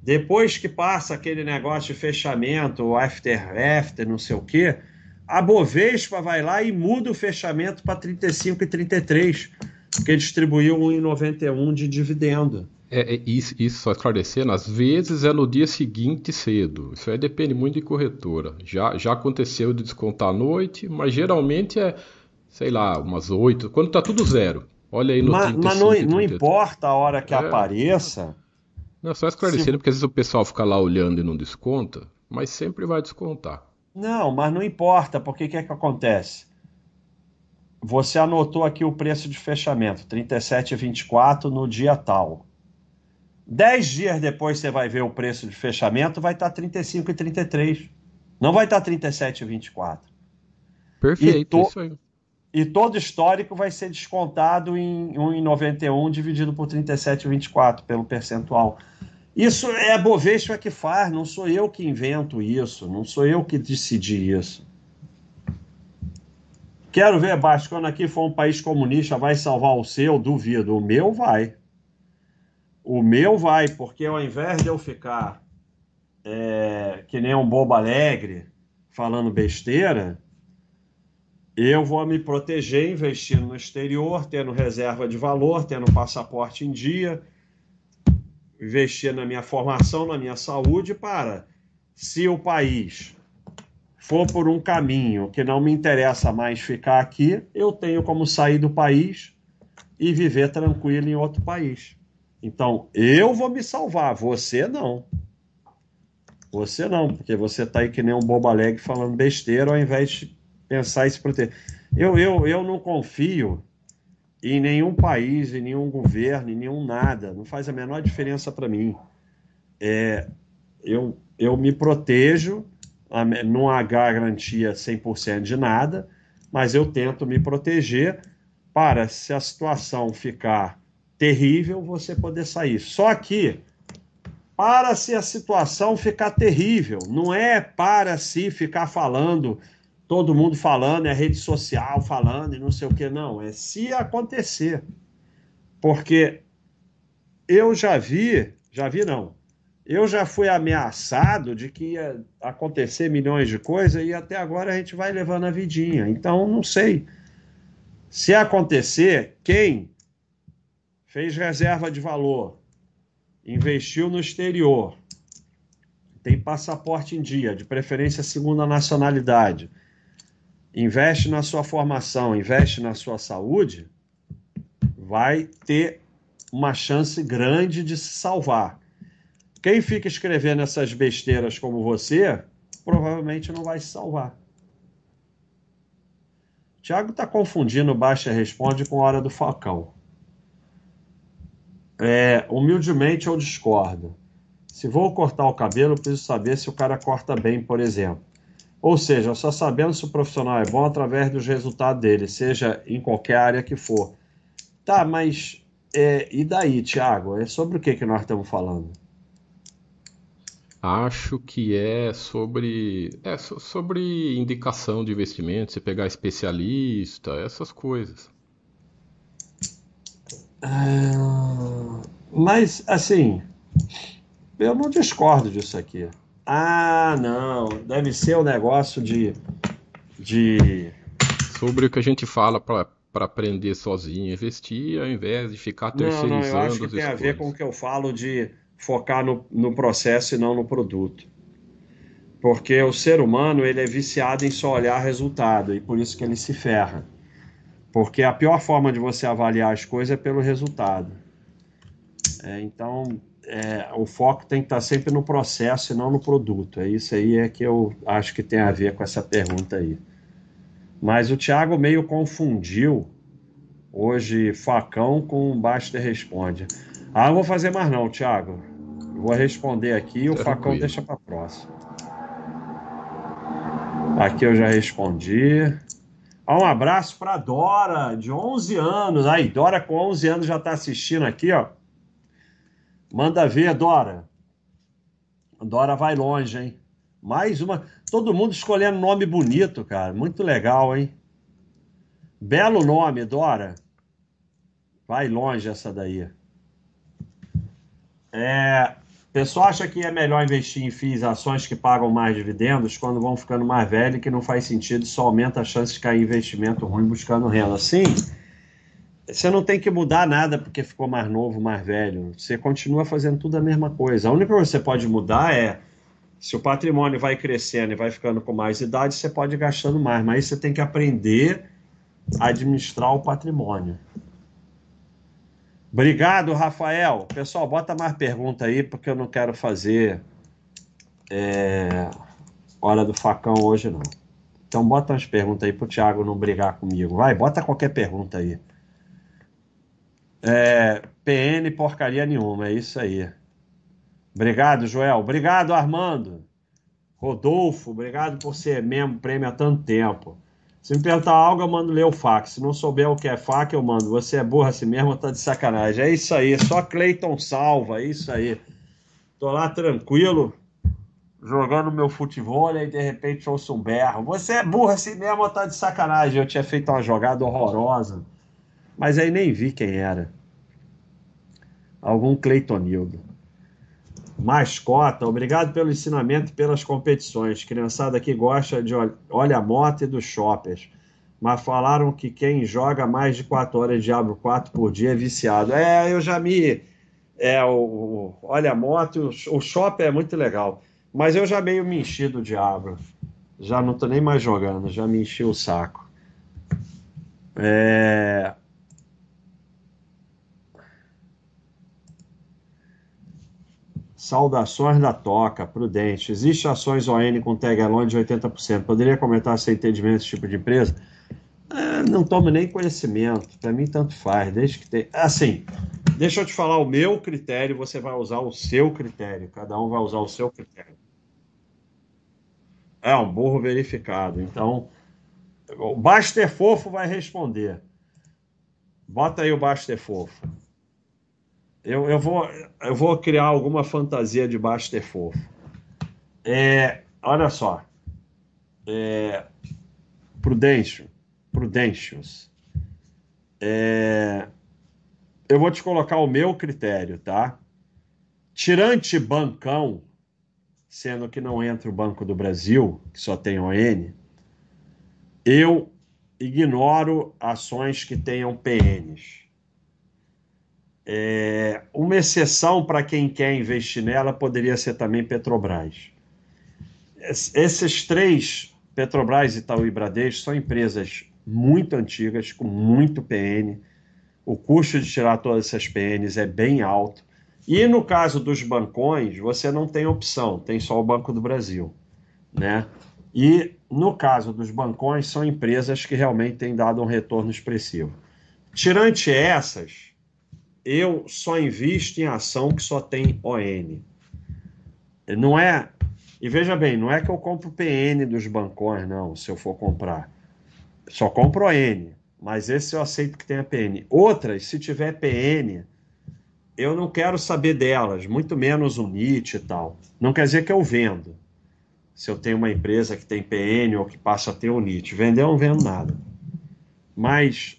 Depois que passa aquele negócio de fechamento, after after, não sei o quê, a Bovespa vai lá e muda o fechamento para 35,33, porque distribuiu 1,91 de dividendo. É, é, isso, isso, só esclarecendo, às vezes é no dia seguinte cedo. Isso aí depende muito de corretora. Já, já aconteceu de descontar à noite, mas geralmente é, sei lá, umas oito, quando está tudo zero. Olha aí no Mas, 35, mas não, não importa a hora que é. apareça. Não, só esclarecendo, se... porque às vezes o pessoal fica lá olhando e não desconta, mas sempre vai descontar. Não, mas não importa, porque o que é que acontece? Você anotou aqui o preço de fechamento, 37,24 no dia tal. Dez dias depois você vai ver o preço de fechamento, vai estar 35,33. Não vai estar 37,24. Perfeito, to... isso aí. E todo histórico vai ser descontado em 1,91 dividido por 37,24 pelo percentual. Isso é a Bovespa que faz, não sou eu que invento isso, não sou eu que decidi isso. Quero ver, quando aqui for um país comunista, vai salvar o seu? Duvido. O meu vai. O meu vai, porque ao invés de eu ficar é, que nem um bobo alegre, falando besteira, eu vou me proteger investindo no exterior, tendo reserva de valor, tendo passaporte em dia, investir na minha formação, na minha saúde, para, se o país for por um caminho que não me interessa mais ficar aqui, eu tenho como sair do país e viver tranquilo em outro país. Então, eu vou me salvar, você não. Você não, porque você está aí que nem um bobo alegre falando besteira ao invés de pensar e se proteger. Eu, eu, eu não confio em nenhum país, em nenhum governo, em nenhum nada. Não faz a menor diferença para mim. É, eu, eu me protejo, não há garantia 100% de nada, mas eu tento me proteger para, se a situação ficar terrível, você poder sair. Só que, para se a situação ficar terrível, não é para se ficar falando todo mundo falando, é rede social falando e não sei o que, não. É se acontecer. Porque eu já vi, já vi não, eu já fui ameaçado de que ia acontecer milhões de coisas e até agora a gente vai levando a vidinha. Então, não sei. Se acontecer, quem fez reserva de valor, investiu no exterior, tem passaporte em dia, de preferência segunda nacionalidade, investe na sua formação, investe na sua saúde, vai ter uma chance grande de se salvar. Quem fica escrevendo essas besteiras como você, provavelmente não vai se salvar. Tiago está confundindo Baixa Responde com Hora do Falcão. É, humildemente eu discordo. Se vou cortar o cabelo, preciso saber se o cara corta bem, por exemplo. Ou seja, só sabendo se o profissional é bom através dos resultados dele, seja em qualquer área que for. Tá, mas é, e daí, Tiago? É sobre o que, que nós estamos falando? Acho que é sobre é sobre indicação de investimento, você pegar especialista, essas coisas. Ah, mas assim, eu não discordo disso aqui. Ah, não. Deve ser o um negócio de. de... Sobre o que a gente fala para aprender sozinho, investir, ao invés de ficar terceirizando. Não, não, eu acho que tem a ver com o que eu falo de focar no, no processo e não no produto. Porque o ser humano ele é viciado em só olhar resultado e por isso que ele se ferra. Porque a pior forma de você avaliar as coisas é pelo resultado. É, então, é, o foco tem que estar sempre no processo e não no produto. É isso aí é que eu acho que tem a ver com essa pergunta aí. Mas o Thiago meio confundiu hoje facão com Basta Responde. Ah, não vou fazer mais não, Thiago. Vou responder aqui e o facão deixa para próxima. Aqui eu já respondi. Um abraço para Dora, de 11 anos. Aí, Dora com 11 anos já está assistindo aqui, ó. Manda ver, Dora. Dora vai longe, hein? Mais uma. Todo mundo escolhendo nome bonito, cara. Muito legal, hein? Belo nome, Dora. Vai longe essa daí. É, o pessoal acha que é melhor investir em FIIs, ações que pagam mais dividendos, quando vão ficando mais velhos que não faz sentido, só aumenta a chance de cair investimento ruim buscando renda. Sim, você não tem que mudar nada porque ficou mais novo, mais velho. Você continua fazendo tudo a mesma coisa. A única coisa que você pode mudar é se o patrimônio vai crescendo e vai ficando com mais idade, você pode ir gastando mais, mas aí você tem que aprender a administrar o patrimônio. Obrigado, Rafael. Pessoal, bota mais pergunta aí, porque eu não quero fazer é, hora do facão hoje, não. Então bota umas perguntas aí pro Thiago não brigar comigo. Vai, bota qualquer pergunta aí. É, PN porcaria nenhuma, é isso aí. Obrigado, Joel. Obrigado, Armando. Rodolfo, obrigado por ser membro prêmio há tanto tempo. Se me perguntar algo, eu mando ler o fax. Se não souber o que é fax, eu mando. Você é burra assim mesmo tá de sacanagem? É isso aí, só Cleiton salva, é isso aí. Tô lá tranquilo, jogando meu futebol e de repente ouço um berro. Você é burra assim mesmo tá de sacanagem? Eu tinha feito uma jogada horrorosa, mas aí nem vi quem era. Algum Cleitonildo. Mascota, obrigado pelo ensinamento e pelas competições. Criançada que gosta de olha a moto e dos shoppers. Mas falaram que quem joga mais de 4 horas de Diablo 4 por dia é viciado. É, eu já me. É, o, o olha a moto, o, o shopper é muito legal. Mas eu já meio me enchi do Diablo. Já não tô nem mais jogando, já me enchi o saco. É, Saudações da Toca, Prudente. Existe ações ON com tag along de 80%. Poderia comentar sem entendimento desse tipo de empresa? É, não tomo nem conhecimento. Para mim, tanto faz. Desde que tem. Assim, deixa eu te falar o meu critério, você vai usar o seu critério. Cada um vai usar o seu critério. É um burro verificado. Então, o Baster Fofo vai responder. Bota aí o Baster Fofo. Eu, eu, vou, eu vou criar alguma fantasia de Baster fofo. É, olha só. É, Prudential. Prudentials. É, eu vou te colocar o meu critério, tá? Tirante bancão, sendo que não entra o Banco do Brasil, que só tem ON, eu ignoro ações que tenham PNs. É, uma exceção para quem quer investir nela poderia ser também Petrobras. Esses três, Petrobras, Itaú e Bradesco, são empresas muito antigas, com muito PN. O custo de tirar todas essas PNs é bem alto. E no caso dos bancões, você não tem opção, tem só o Banco do Brasil. Né? E no caso dos bancões, são empresas que realmente têm dado um retorno expressivo. Tirante essas, eu só invisto em ação que só tem ON. Não é. E veja bem, não é que eu compro PN dos bancões, não, se eu for comprar. Só compro ON. Mas esse eu aceito que tenha PN. Outras, se tiver PN, eu não quero saber delas, muito menos o NIT e tal. Não quer dizer que eu vendo. Se eu tenho uma empresa que tem PN ou que passa a ter o NIT. Vender, eu não vendo nada. Mas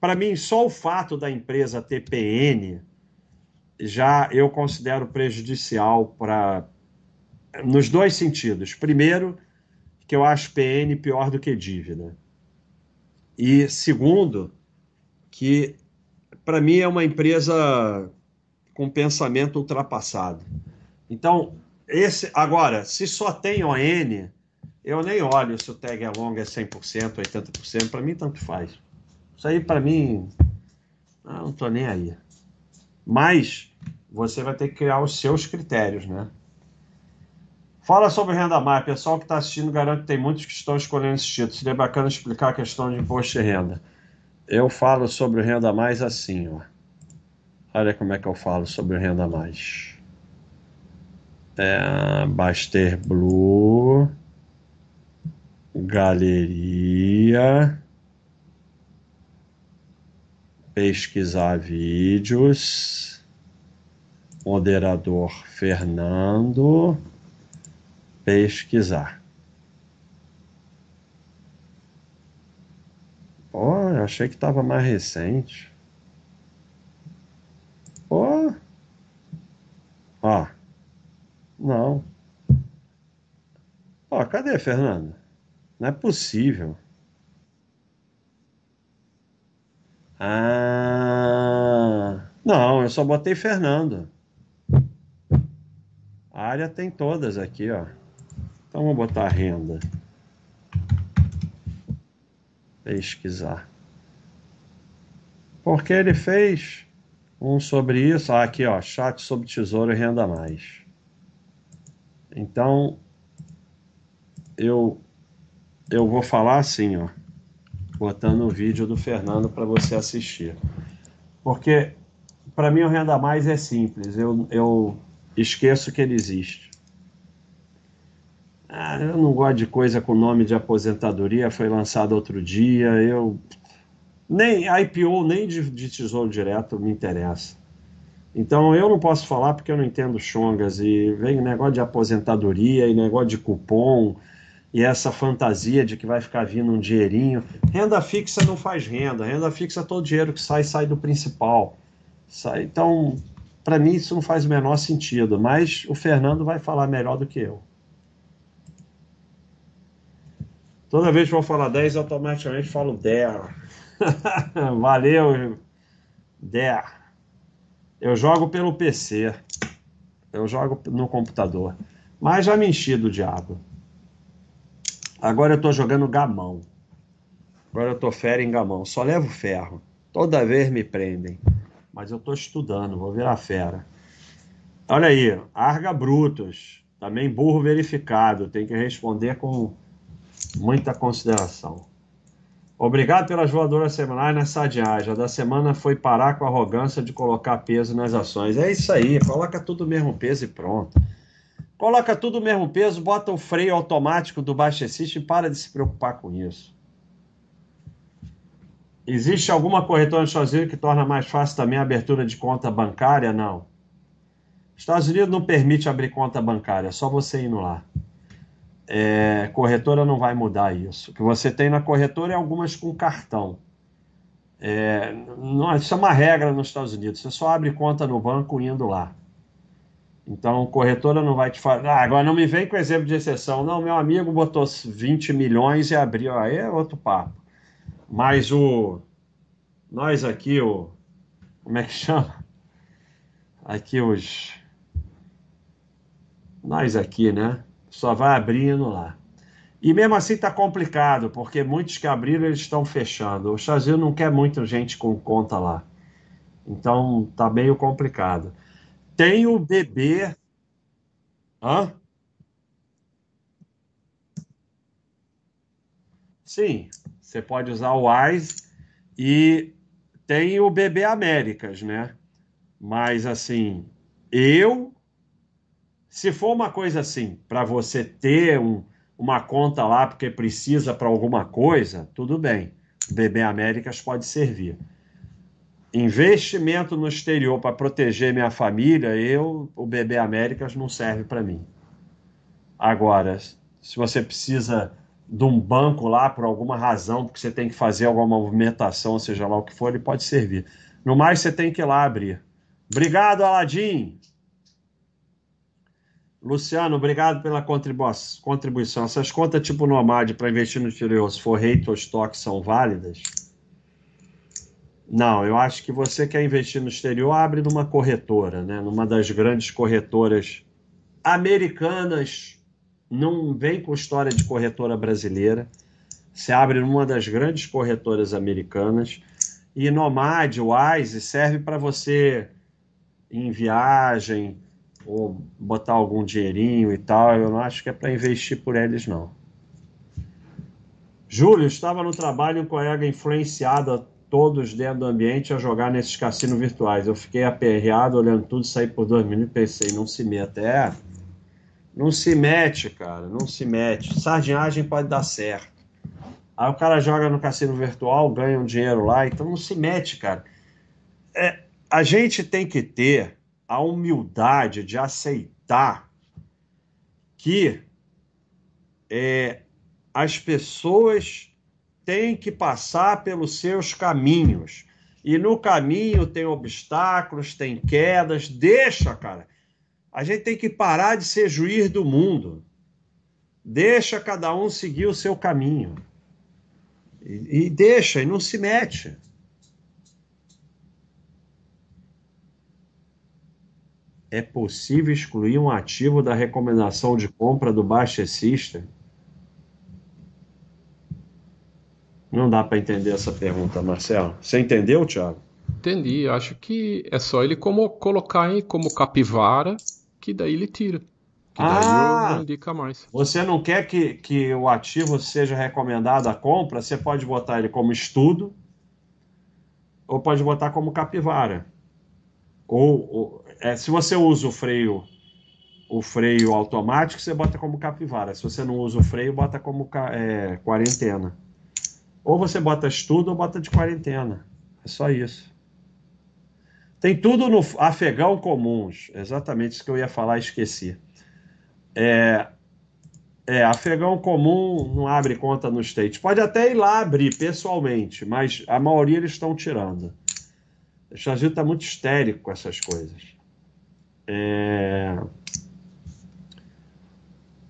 para mim, só o fato da empresa ter PN já eu considero prejudicial para nos dois sentidos. Primeiro, que eu acho PN pior do que dívida. E segundo, que para mim é uma empresa com pensamento ultrapassado. Então, esse agora, se só tem ON, eu nem olho se o tag é longo é 100%, 80%, para mim tanto faz. Isso aí para mim, ah, não tô nem aí. Mas você vai ter que criar os seus critérios, né? Fala sobre renda mais. Pessoal que está assistindo, garanto que tem muitos que estão escolhendo esse título. Seria bacana explicar a questão de imposto de renda. Eu falo sobre renda mais assim, ó. Olha como é que eu falo sobre renda mais. É, Baster Blue, Galeria, pesquisar vídeos, moderador Fernando, pesquisar. Pô, achei que estava mais recente. Ó. Ó. Não. Ó, cadê, Fernando? Não é possível. Ah. Não, eu só botei Fernando. A área tem todas aqui, ó. Então vou botar renda. Pesquisar. Porque ele fez um sobre isso. Ah, aqui, ó. Chat sobre tesouro e renda mais. Então, eu, eu vou falar assim, ó. Botando o vídeo do Fernando para você assistir. Porque, para mim, o renda mais é simples. Eu, eu esqueço que ele existe. Ah, eu não gosto de coisa com nome de aposentadoria, foi lançado outro dia, eu nem IPO, nem de, de tesouro direto me interessa. Então eu não posso falar porque eu não entendo chongas e vem negócio de aposentadoria e negócio de cupom e essa fantasia de que vai ficar vindo um dinheirinho. Renda fixa não faz renda, renda fixa todo dinheiro que sai sai do principal. Sai, então para mim isso não faz o menor sentido, mas o Fernando vai falar melhor do que eu. Toda vez que eu vou falar 10, automaticamente falo 10. Valeu, 10. Eu jogo pelo PC. Eu jogo no computador. Mas já me enchi do diabo. Agora eu tô jogando gamão. Agora eu tô fera em gamão. Só levo ferro. Toda vez me prendem mas eu estou estudando, vou virar fera. Olha aí, Arga Brutos, também burro verificado, tem que responder com muita consideração. Obrigado pelas voadoras semanais nessa diagem. A da semana foi parar com a arrogância de colocar peso nas ações. É isso aí, coloca tudo mesmo peso e pronto. Coloca tudo o mesmo peso, bota o freio automático do baixecista e para de se preocupar com isso. Existe alguma corretora nos Estados Unidos que torna mais fácil também a abertura de conta bancária? Não. Estados Unidos não permite abrir conta bancária, é só você indo lá. É, corretora não vai mudar isso. O que você tem na corretora é algumas com cartão. É, não, isso é uma regra nos Estados Unidos. Você só abre conta no banco indo lá. Então, corretora não vai te falar. Ah, agora não me vem com exemplo de exceção. Não, meu amigo botou 20 milhões e abriu. Aí é outro papo. Mas o. Nós aqui, o. Como é que chama? Aqui os. Nós aqui, né? Só vai abrindo lá. E mesmo assim está complicado, porque muitos que abriram eles estão fechando. O Brasil não quer muita gente com conta lá. Então tá meio complicado. Tem o bebê. Hã? Sim, você pode usar o Wise e tem o BB Américas, né? Mas assim, eu se for uma coisa assim, para você ter um, uma conta lá porque precisa para alguma coisa, tudo bem. O BB Américas pode servir. Investimento no exterior para proteger minha família, eu o BB Américas não serve para mim. Agora, se você precisa de um banco lá por alguma razão, porque você tem que fazer alguma movimentação, seja lá o que for, ele pode servir. No mais, você tem que ir lá abrir. Obrigado, Aladim. Luciano, obrigado pela contribuição. Essas contas tipo Nomad para investir no exterior, se for rate ou estoque, são válidas? Não, eu acho que você quer investir no exterior, abre numa corretora, né? numa das grandes corretoras americanas não vem com história de corretora brasileira. Se abre numa das grandes corretoras americanas. E Nomad, Wise, serve para você em viagem ou botar algum dinheirinho e tal. Eu não acho que é para investir por eles, não. Júlio, estava no trabalho um colega influenciado todos dentro do ambiente a jogar nesses cassinos virtuais. Eu fiquei aperreado olhando tudo, saí por dois minutos e pensei, não se meta. É, não se mete, cara, não se mete. Sardinhagem pode dar certo. Aí o cara joga no cassino virtual, ganha um dinheiro lá, então não se mete, cara. É, a gente tem que ter a humildade de aceitar que é, as pessoas tem que passar pelos seus caminhos. E no caminho tem obstáculos, tem quedas. Deixa, cara. A gente tem que parar de ser juiz do mundo. Deixa cada um seguir o seu caminho. E, e deixa, e não se mete. É possível excluir um ativo da recomendação de compra do baixecista? Não dá para entender essa pergunta, Marcelo. Você entendeu, Thiago? Entendi. Acho que é só ele como colocar em como capivara, que daí ele tira. Que daí Ah! não indica mais. Você não quer que, que o ativo seja recomendado à compra? Você pode botar ele como estudo ou pode botar como capivara. Ou, ou- é, se você usa o freio o freio automático, você bota como capivara. Se você não usa o freio, bota como é, quarentena. Ou você bota estudo ou bota de quarentena. É só isso. Tem tudo no afegão comuns. Exatamente isso que eu ia falar, esqueci. É, é, afegão comum não abre conta no State. Pode até ir lá abrir pessoalmente, mas a maioria eles estão tirando. O Brasil está muito histérico com essas coisas. É,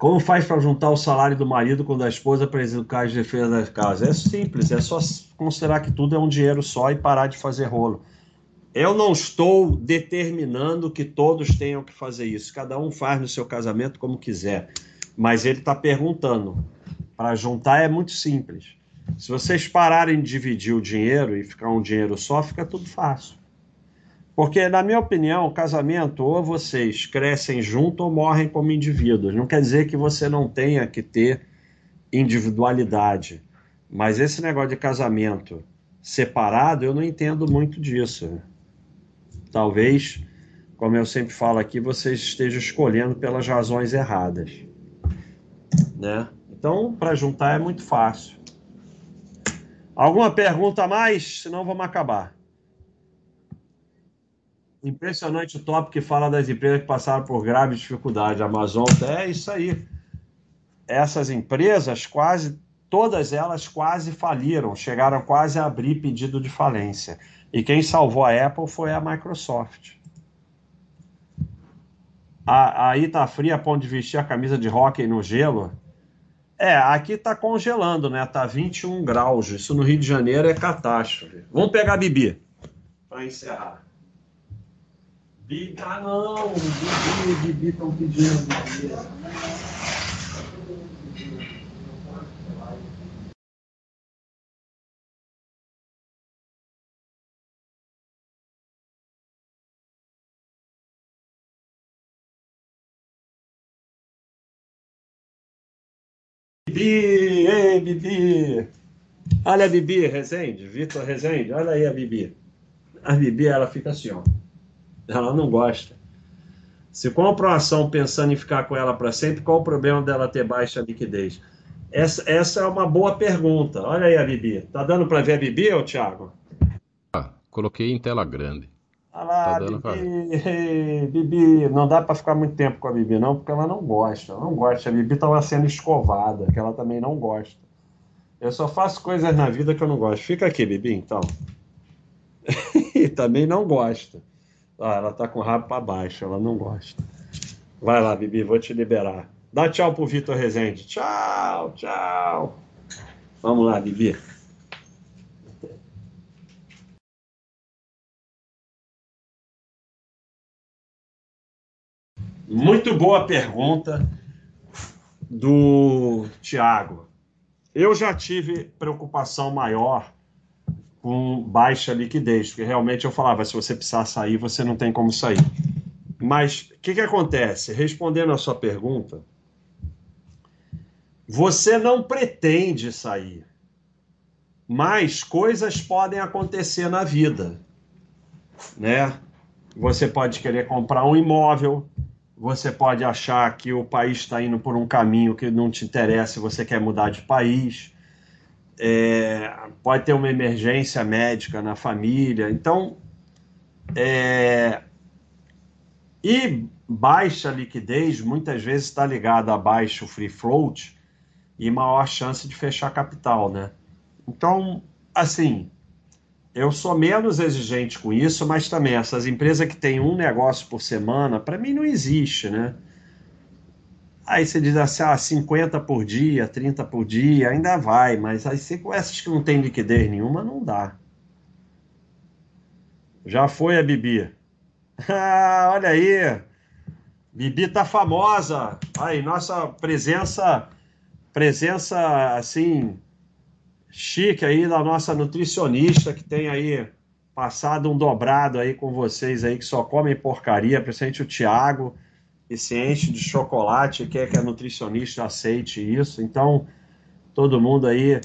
Como faz para juntar o salário do marido com o da esposa para educar as defesas da casa? É simples, é só considerar que tudo é um dinheiro só e parar de fazer rolo. Eu não estou determinando que todos tenham que fazer isso. Cada um faz no seu casamento como quiser. Mas ele está perguntando. Para juntar é muito simples. Se vocês pararem de dividir o dinheiro e ficar um dinheiro só, fica tudo fácil. Porque, na minha opinião, casamento, ou vocês crescem junto ou morrem como indivíduos. Não quer dizer que você não tenha que ter individualidade. Mas esse negócio de casamento separado, eu não entendo muito disso. Talvez, como eu sempre falo aqui, vocês estejam escolhendo pelas razões erradas. Né? Então, para juntar é muito fácil. Alguma pergunta a mais? Senão vamos acabar. Impressionante o tópico que fala das empresas que passaram por graves dificuldades. A Amazon, é isso aí. Essas empresas, quase todas elas quase faliram, chegaram quase a abrir pedido de falência. E quem salvou a Apple foi a Microsoft. A- Aí tá fria a ponto de vestir a camisa de hóquei no gelo? É, aqui tá congelando, né? Tá 21 graus. Isso no Rio de Janeiro é catástrofe. Vamos pegar a Bibi para encerrar. Bibi, ah não, Bibi, Bibi estão pedindo Bibi. Bibi, ei, Bibi. Olha a Bibi, Rezende, Vitor Rezende, olha aí a Bibi. A Bibi, ela fica assim, ó. Ela não gosta. Se compra uma ação pensando em ficar com ela para sempre, qual o problema dela ter baixa liquidez? Essa, essa é uma boa pergunta. Olha aí a Bibi. Tá dando para ver a Bibi, ô Thiago? Ah, coloquei em tela grande. Olha lá, Tá Bibi, Bibi, não dá para ficar muito tempo com a Bibi, não, porque ela não gosta. Ela não gosta. A Bibi estava sendo escovada, que ela também não gosta. Eu só faço coisas na vida que eu não gosto. Fica aqui, Bibi, então. e também não gosta. Ah, ela tá com o rabo para baixo, ela não gosta. Vai lá, Bibi, vou te liberar. Dá tchau pro Vitor Rezende. Tchau, tchau. Vamos lá, Bibi. Muito boa pergunta do Tiago. Eu já tive preocupação maior com baixa liquidez, porque realmente eu falava, se você precisar sair, você não tem como sair. Mas o que, que acontece? Respondendo a sua pergunta, você não pretende sair, mas coisas podem acontecer na vida, né? Você pode querer comprar um imóvel, você pode achar que o país está indo por um caminho que não te interessa e você quer mudar de país. É, pode ter uma emergência médica na família. Então, é, e baixa liquidez muitas vezes está ligada a baixo free float e maior chance de fechar capital, né? Então, assim, eu sou menos exigente com isso, mas também essas empresas que têm um negócio por semana, para mim não existe, né? Aí você diz assim, ah, 50 por dia, 30 por dia, ainda vai, mas aí você com essas que não tem liquidez nenhuma, não dá. Já foi a Bibi. Ah, olha aí. Bibi tá famosa. Aí, nossa presença, presença assim, chique aí da nossa nutricionista que tem aí passado um dobrado aí com vocês aí que só comem porcaria, principalmente o Tiago, que se enche de chocolate e quer que a nutricionista aceite isso. Então, todo mundo aí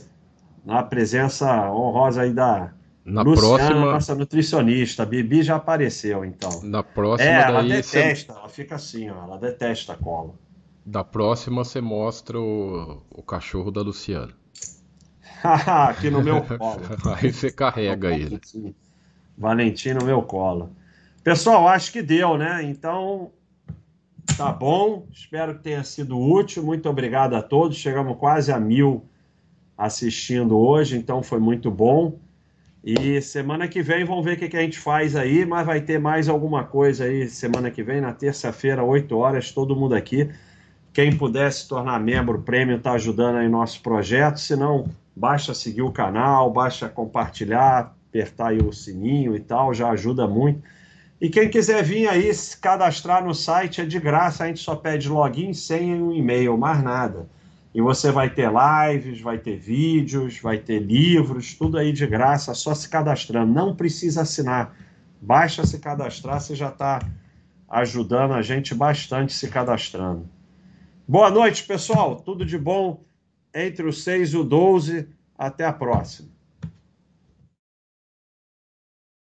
na presença honrosa aí da na Luciana, próxima... nossa nutricionista. A Bibi já apareceu, então. Na próxima. É, ela detesta, você... ela fica assim, ó, ela detesta a cola. Da próxima você mostra o, o cachorro da Luciana. Aqui no meu colo. Aí você carrega ele. Valentim no meu colo. Pessoal, acho que deu, né? Então, tá bom. Espero que tenha sido útil. Muito obrigado a todos. Chegamos quase a mil assistindo hoje, então foi muito bom. E semana que vem vamos ver o que, a gente faz aí, mas vai ter mais alguma coisa aí semana que vem, na terça-feira, 8 horas, todo mundo aqui. Quem puder se tornar membro prêmio está ajudando aí nosso projeto. Se não, basta seguir o canal, basta compartilhar, apertar aí o sininho e tal, já ajuda muito. E quem quiser vir aí se cadastrar no site é de graça, a gente só pede login, senha um e-mail, mais nada. E você vai ter lives, vai ter vídeos, vai ter livros, tudo aí de graça, só se cadastrando. Não precisa assinar. Basta se cadastrar, você já está ajudando a gente bastante se cadastrando. Boa noite, pessoal. Tudo de bom entre o 6 e o 12. Até a próxima.